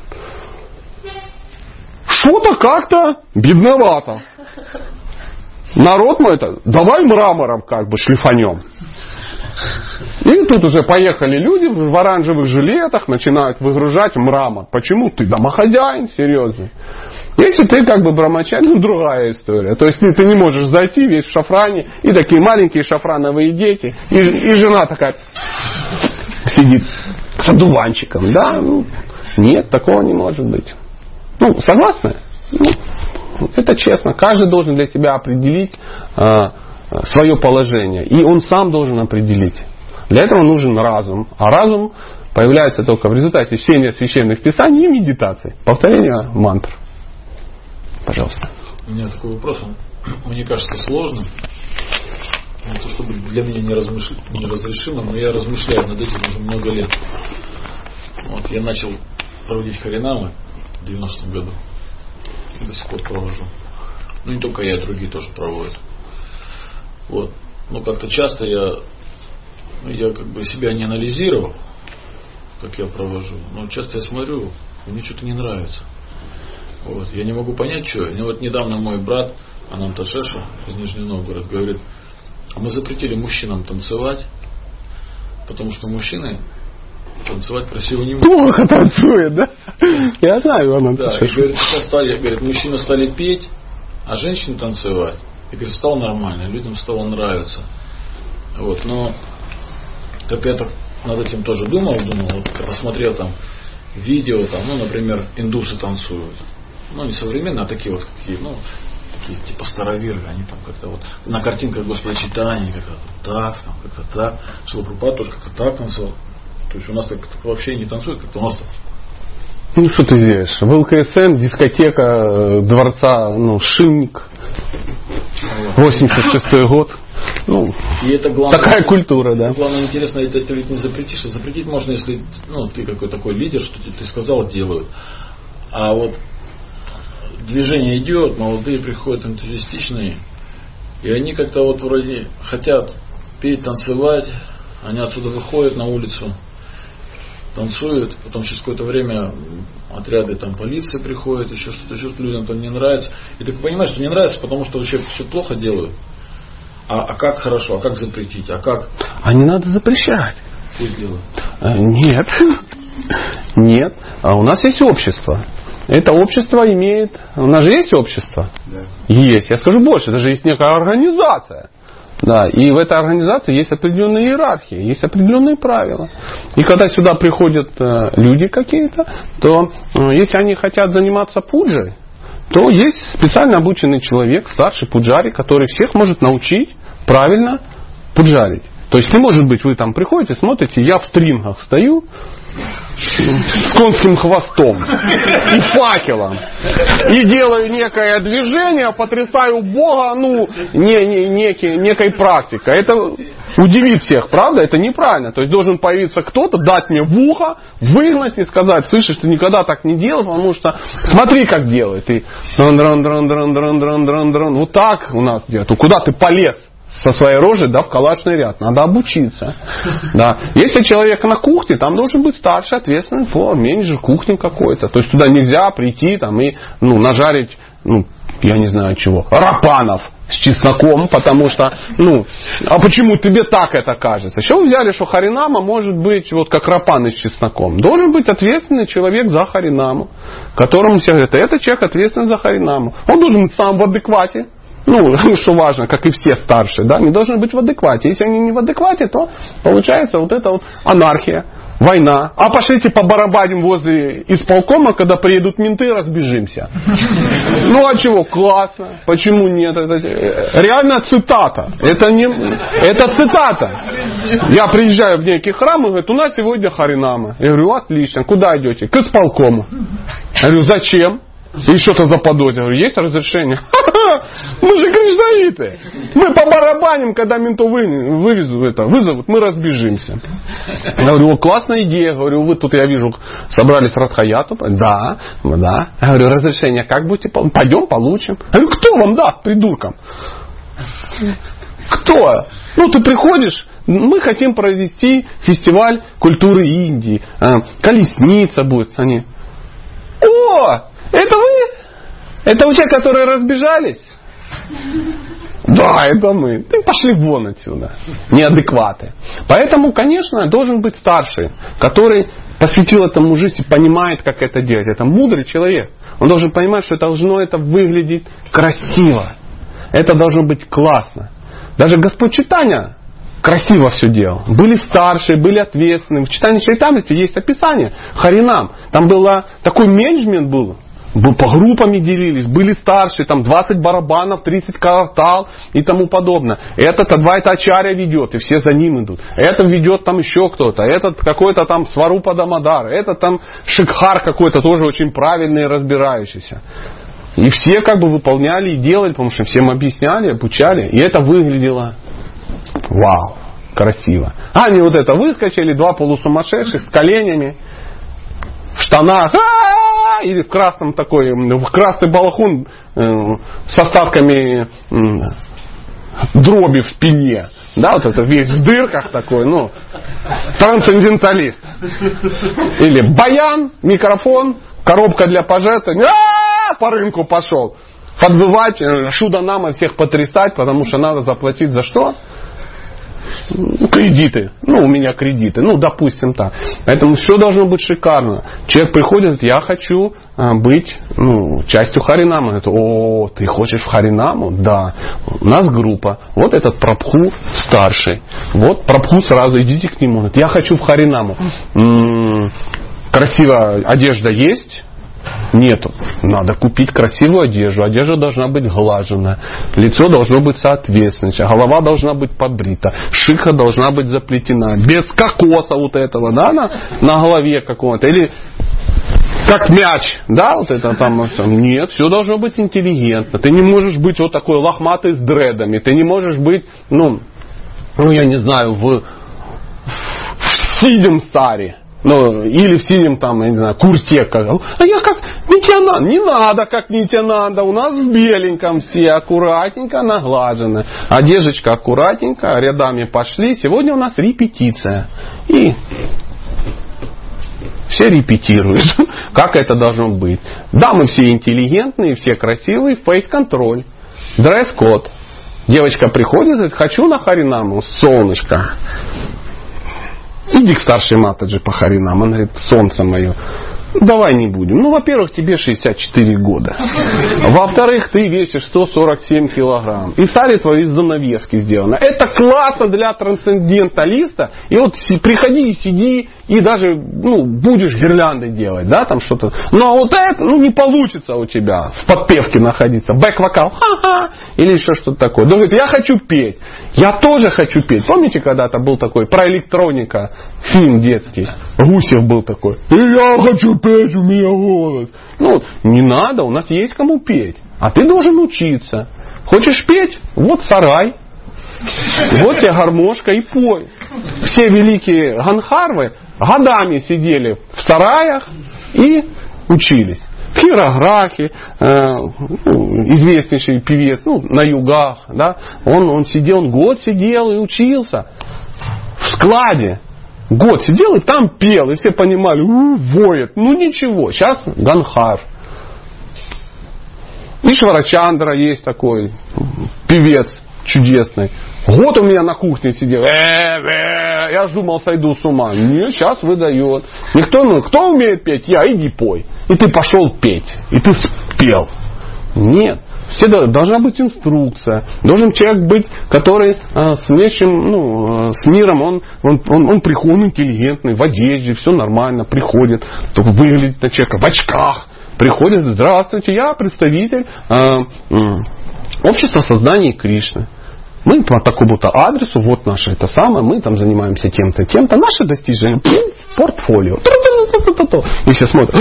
что-то как-то бедновато народ мой это, давай мрамором как бы шлифанем. И тут уже поехали люди в оранжевых жилетах, начинают выгружать мрамор. Почему? Ты домохозяин серьезный. Если ты как бы брамачарь, ну другая история. То есть ты, ты не можешь зайти весь в шафране, и такие маленькие шафрановые дети, и, и жена такая сидит с одуванчиком. Да, ну, нет, такого не может быть. Ну, согласны? Ну, это честно. Каждый должен для себя определить а, свое положение. И он сам должен определить. Для этого нужен разум. А разум появляется только в результате чтения священных писаний и медитации. Повторения мантр. Пожалуйста. У меня такой вопрос, мне кажется, сложным. Не то чтобы для меня не, размыш... не разрешимым, но я размышляю над этим уже много лет. Вот, я начал проводить харинамы в 90-м году. И до сих пор провожу. Ну не только я, другие тоже проводят. Вот. Но как-то часто я, ну, я как бы себя не анализировал, как я провожу. Но часто я смотрю, мне что-то не нравится. Вот. Я не могу понять, что. Ну, вот недавно мой брат Ананта Шеша из Нижнего Новгорода говорит, а мы запретили мужчинам танцевать, потому что мужчины танцевать красиво не могут. Плохо танцует, да? Я знаю, Ананта Да, и говорит, стали, говорит, мужчины стали петь, а женщины танцевать. И говорит, стало нормально, людям стало нравиться. Вот, но как я так над этим тоже думал, думал, вот когда смотрел там видео, там, ну, например, индусы танцуют. Ну, не современные, а такие вот какие, ну, такие типа староверы, они там как-то вот на картинках Господа читания как-то так, там, как-то так, Шилапрупад тоже как-то так танцевал. То есть у нас так, вообще не танцуют, как-то у нас так Ну что ты здесь? В ЛКСМ дискотека э, дворца, ну, Шинник, 86 год. Ну, И это главное. такая культура, да. Главное интересно, это, это ведь не запретишь. А Запретить можно, если ну, ты какой такой лидер, что ты, ты сказал, делают. А вот движение идет, молодые приходят энтузиастичные, и они как-то вот вроде хотят петь, танцевать, они отсюда выходят на улицу, танцуют, потом через какое-то время отряды там полиции приходят, еще что-то, еще что-то людям там не нравится. И ты понимаешь, что не нравится, потому что вообще все плохо делают. А, а как хорошо, а как запретить, а как А не надо запрещать. пусть делают? Э, Нет. Нет. А у нас есть общество. Это общество имеет... У нас же есть общество? Есть. Я скажу больше. Даже есть некая организация. Да, и в этой организации есть определенные иерархии, есть определенные правила. И когда сюда приходят э, люди какие-то, то э, если они хотят заниматься пуджей, то есть специально обученный человек, старший пуджари, который всех может научить правильно пуджарить. То есть не может быть, вы там приходите, смотрите, я в стрингах стою с конским хвостом и факелом и делаю некое движение, потрясаю Бога, ну, не, не, некий, некой практикой. Это удивит всех, правда? Это неправильно. То есть должен появиться кто-то, дать мне в ухо, выгнать и сказать, слышишь, ты никогда так не делал, потому что смотри, как делает. И дрон, дрон, дрон, дрон, дрон, дрон, дрон, дрон. Вот так у нас делают. Ну, Куда ты полез? Со своей рожей да, в калашный ряд. Надо обучиться. Да. Если человек на кухне, там должен быть старший, ответственный по менеджер кухни какой-то. То есть туда нельзя прийти там, и ну, нажарить, ну, я не знаю чего, рапанов с чесноком, потому что, ну, а почему тебе так это кажется? Еще вы взяли, что харинама может быть вот как рапаны с чесноком. Должен быть ответственный человек за харинаму, которому все говорят, это человек ответственный за харинаму. Он должен быть сам в адеквате, ну, что важно, как и все старшие, да, они должны быть в адеквате. Если они не в адеквате, то получается вот эта вот анархия, война. А пошлите побарабаним возле исполкома, когда приедут менты, разбежимся. Ну а чего? Классно. Почему нет? Это э, реально цитата. Это не, это цитата. Я приезжаю в некий храм и говорят, у нас сегодня харинама. Я говорю, отлично. Куда идете? К исполкому. Я говорю, зачем? И что-то заподозрил. Говорю, есть разрешение? Мы же гражданиты. Мы по барабаним, когда ментов вы- вывезут это, вызовут, мы разбежимся. Я говорю, о, классная идея. Говорю, вы тут, я вижу, собрались Радхаяту. Да, да. Я говорю, разрешение как будете? Пойдем, получим. Я говорю, кто вам даст, придуркам? Кто? Ну, ты приходишь, мы хотим провести фестиваль культуры Индии. А, Колесница будет. Они, о, это вы? Это вы те, которые разбежались? Да, это мы. Ты пошли вон отсюда. Неадекваты. Поэтому, конечно, должен быть старший, который посвятил этому жизнь и понимает, как это делать. Это мудрый человек. Он должен понимать, что должно это выглядеть красиво. Это должно быть классно. Даже Господь Читания красиво все делал. Были старшие, были ответственные. В читании Чайтамрити есть описание Харинам. Там было такой менеджмент был. По группами делились, были старшие, там 20 барабанов, 30 квартал и тому подобное. Этот Адвайта Ачаря ведет, и все за ним идут. Этот ведет там еще кто-то, этот какой-то там Сварупа Дамадар, этот там Шикхар какой-то тоже очень правильный разбирающийся. И все как бы выполняли и делали, потому что всем объясняли, обучали. И это выглядело вау, красиво. А они вот это выскочили, два полусумасшедших с коленями, в штанах, или в красном такой, в красный балахон с остатками дроби в спине. Да, вот это весь в дырках такой, ну, трансценденталист. Или баян, микрофон, коробка для пожертвований, по рынку пошел. Подбывать, шуда нама всех потрясать, потому что надо заплатить за что? Кредиты. Ну, у меня кредиты. Ну, допустим так. Поэтому все должно быть шикарно. Человек приходит, я хочу быть ну, частью Харинама. Говорит, О, ты хочешь в Харинаму? Да. У нас группа. Вот этот Прабху старший. Вот Прабху сразу, идите к нему. Я хочу в Харинаму. М-м, красивая одежда есть? Нету. Надо купить красивую одежду. Одежда должна быть глажена. Лицо должно быть соответствующее. Голова должна быть побрита. Шика должна быть заплетена. Без кокоса вот этого, да, на, на голове какого-то. Или как мяч, да, вот это там. Нет, все должно быть интеллигентно. Ты не можешь быть вот такой лохматый с дредами. Ты не можешь быть, ну, ну я не знаю, в, в сидим старе ну, или в синем там, я не знаю, курте. А я как Нитянанда. Не надо как Нитянанда. У нас в беленьком все аккуратненько наглажены. Одежечка аккуратненько, рядами пошли. Сегодня у нас репетиция. И все репетируют, как это должно быть. Да, мы все интеллигентные, все красивые, фейс-контроль, дресс-код. Девочка приходит и говорит, хочу на Харинаму, солнышко. Иди к старшей матаджи по Харинам. Она говорит, солнце мое, давай не будем. Ну, во-первых, тебе 64 года. Во-вторых, ты весишь 147 килограмм. И сари твои из занавески сделано. Это классно для трансценденталиста. И вот приходи и сиди, и даже ну, будешь гирлянды делать, да, там что-то. Но вот это, ну, не получится у тебя в подпевке находиться. Бэк-вокал, ха-ха, или еще что-то такое. Он говорит, я хочу петь. Я тоже хочу петь. Помните, когда-то был такой про электроника фильм детский? Гусев был такой. И я хочу петь, у меня голос. Ну, не надо, у нас есть кому петь. А ты должен учиться. Хочешь петь? Вот сарай. Вот тебе гармошка и пой. Все великие ганхарвы годами сидели в сараях и учились. Хирографи, э, ну, известнейший певец, ну, на югах, да, он, он сидел, он год сидел и учился в складе. Год сидел и там пел, и все понимали, у, воет. Ну ничего, сейчас Ганхар. Ишварачандра есть такой певец чудесный. Год у меня на кухне сидел. Э, э, я думал, сойду с ума. Нет, сейчас выдает. Никто, ну, кто умеет петь? Я, иди пой. И ты пошел петь. И ты спел. Нет. Все должна быть инструкция. Должен человек быть, который э, с вещим, ну, э, с миром, он, он, он, он приходит, он интеллигентный, в одежде, все нормально, приходит, только выглядит на человека в очках, приходит, здравствуйте, я представитель э, общества создания Кришны. Мы по такому-то адресу, вот наше это самое, мы там занимаемся тем-то, тем-то, наши достижения, портфолио. И все смотрят,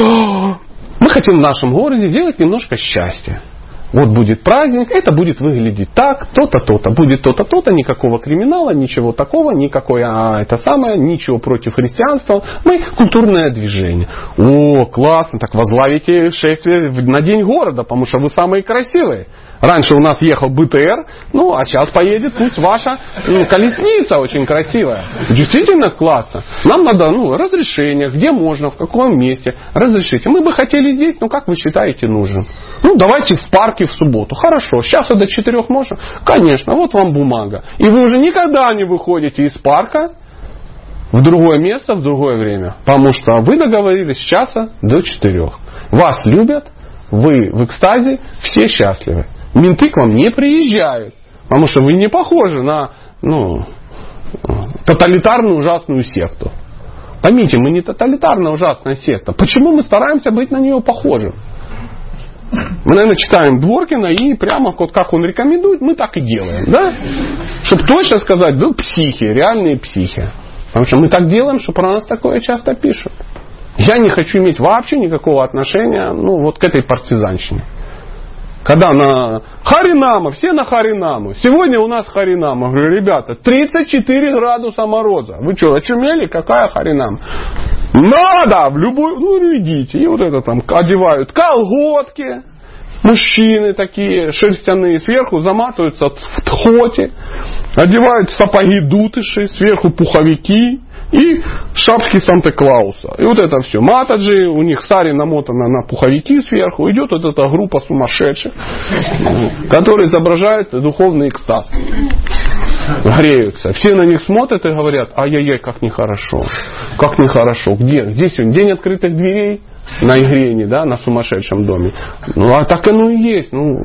мы хотим в нашем городе сделать немножко счастья. Вот будет праздник, это будет выглядеть так, то-то, то-то, будет то-то, то-то, никакого криминала, ничего такого, никакое, а, это самое, ничего против христианства. Мы культурное движение. О, классно, так возглавите шествие на день города, потому что вы самые красивые. Раньше у нас ехал БТР, ну, а сейчас поедет пусть ваша ну, колесница очень красивая. Действительно классно. Нам надо ну, разрешение, где можно, в каком месте. Разрешите. Мы бы хотели здесь, ну, как вы считаете, нужен? Ну, давайте в парке в субботу. Хорошо, с часа до четырех можно? Конечно, вот вам бумага. И вы уже никогда не выходите из парка в другое место, в другое время. Потому что вы договорились с часа до четырех. Вас любят, вы в экстазе, все счастливы. Менты к вам не приезжают. Потому что вы не похожи на ну, тоталитарную ужасную секту. Поймите, мы не тоталитарная ужасная секта. Почему мы стараемся быть на нее похожим? Мы, наверное, читаем Дворкина и прямо вот как он рекомендует, мы так и делаем. Да? Чтобы точно сказать, да, психи, реальные психи. Потому что мы так делаем, что про нас такое часто пишут. Я не хочу иметь вообще никакого отношения ну, вот к этой партизанщине. Когда на Харинама, все на Харинаму. Сегодня у нас Харинама. Говорю, ребята, 34 градуса мороза. Вы что, очумели? Какая Харинама? Надо в любую, ну идите. И вот это там одевают колготки, мужчины такие шерстяные, сверху заматываются в тхоте, одевают сапоги дутыши, сверху пуховики, и шапки Санта-Клауса. И вот это все. Матаджи, у них сари намотана на пуховики сверху. Идет вот эта группа сумасшедших, которые изображают духовный экстаз. Греются. Все на них смотрят и говорят, ай-яй-яй, как нехорошо. Как нехорошо. Где? Где сегодня? День открытых дверей? На Игрене, да, на сумасшедшем доме. Ну, а так оно и есть. Ну,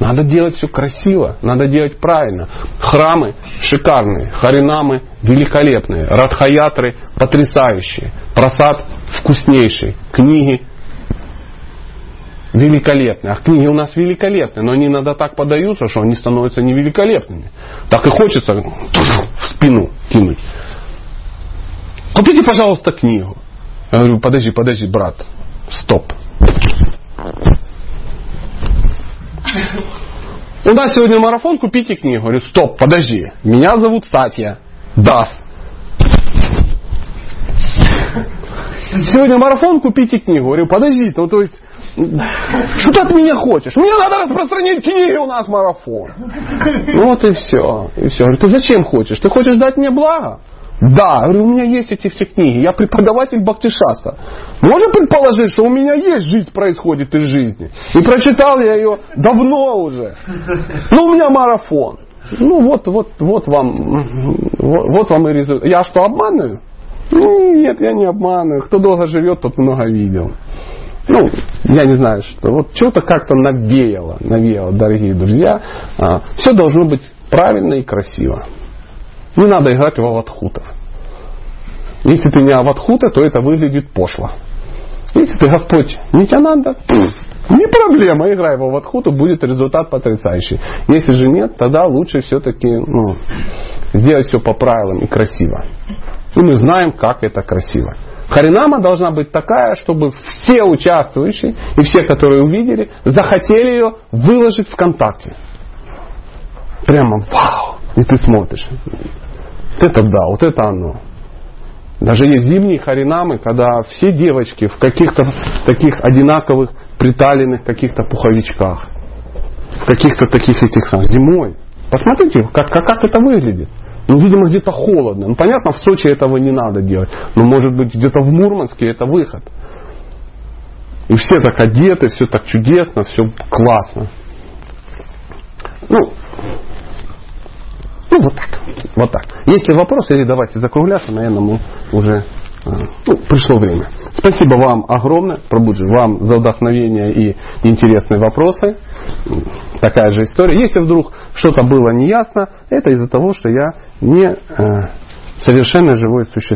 надо делать все красиво, надо делать правильно. Храмы шикарные, харинамы великолепные, радхаятры потрясающие, просад вкуснейший, книги великолепные. А книги у нас великолепные, но они иногда так подаются, что они становятся невеликолепными. Так и хочется в спину кинуть. Купите, пожалуйста, книгу. Я говорю, подожди, подожди, брат, стоп. У нас сегодня марафон, купите книгу. Говорю, стоп, подожди. Меня зовут Сатья. Дас. Сегодня марафон, купите книгу. Говорю, подожди, ну то есть, что ты от меня хочешь? Мне надо распространить книги, у нас марафон. Вот и все. И все. Говорю, ты зачем хочешь? Ты хочешь дать мне благо? Да, говорю, у меня есть эти все книги. Я преподаватель Бхактишаса. Можно предположить, что у меня есть жизнь происходит из жизни. И прочитал я ее давно уже. Ну, у меня марафон. Ну, вот, вот, вот вам, вот, вот вам и результат. Я что, обманываю? Нет, я не обманываю. Кто долго живет, тот много видел. Ну, я не знаю, что. Вот что-то как-то навеяло, навеяло, дорогие друзья. А, все должно быть правильно и красиво. Не надо играть в аватхутов. Если ты не аватхута, то это выглядит пошло. Если ты Господь Нитянанда, не проблема, играй в аватхуту, будет результат потрясающий. Если же нет, тогда лучше все-таки ну, сделать все по правилам и красиво. И мы знаем, как это красиво. Харинама должна быть такая, чтобы все участвующие и все, которые увидели, захотели ее выложить ВКонтакте. Прямо вау! И ты смотришь. Вот это да, вот это оно. Даже есть зимние харинамы, когда все девочки в каких-то таких одинаковых приталенных каких-то пуховичках. В каких-то таких этих самых зимой. Посмотрите, как, как, как это выглядит. Ну, видимо, где-то холодно. Ну, понятно, в Сочи этого не надо делать. Но, может быть, где-то в Мурманске это выход. И все так одеты, все так чудесно, все классно. Ну, ну, вот так. Вот так. Если вопросы, или давайте закругляться, наверное, мы уже а, ну, пришло время. Спасибо вам огромное, Пробуджи, вам за вдохновение и интересные вопросы. Такая же история. Если вдруг что-то было неясно, это из-за того, что я не э, совершенно живое существо.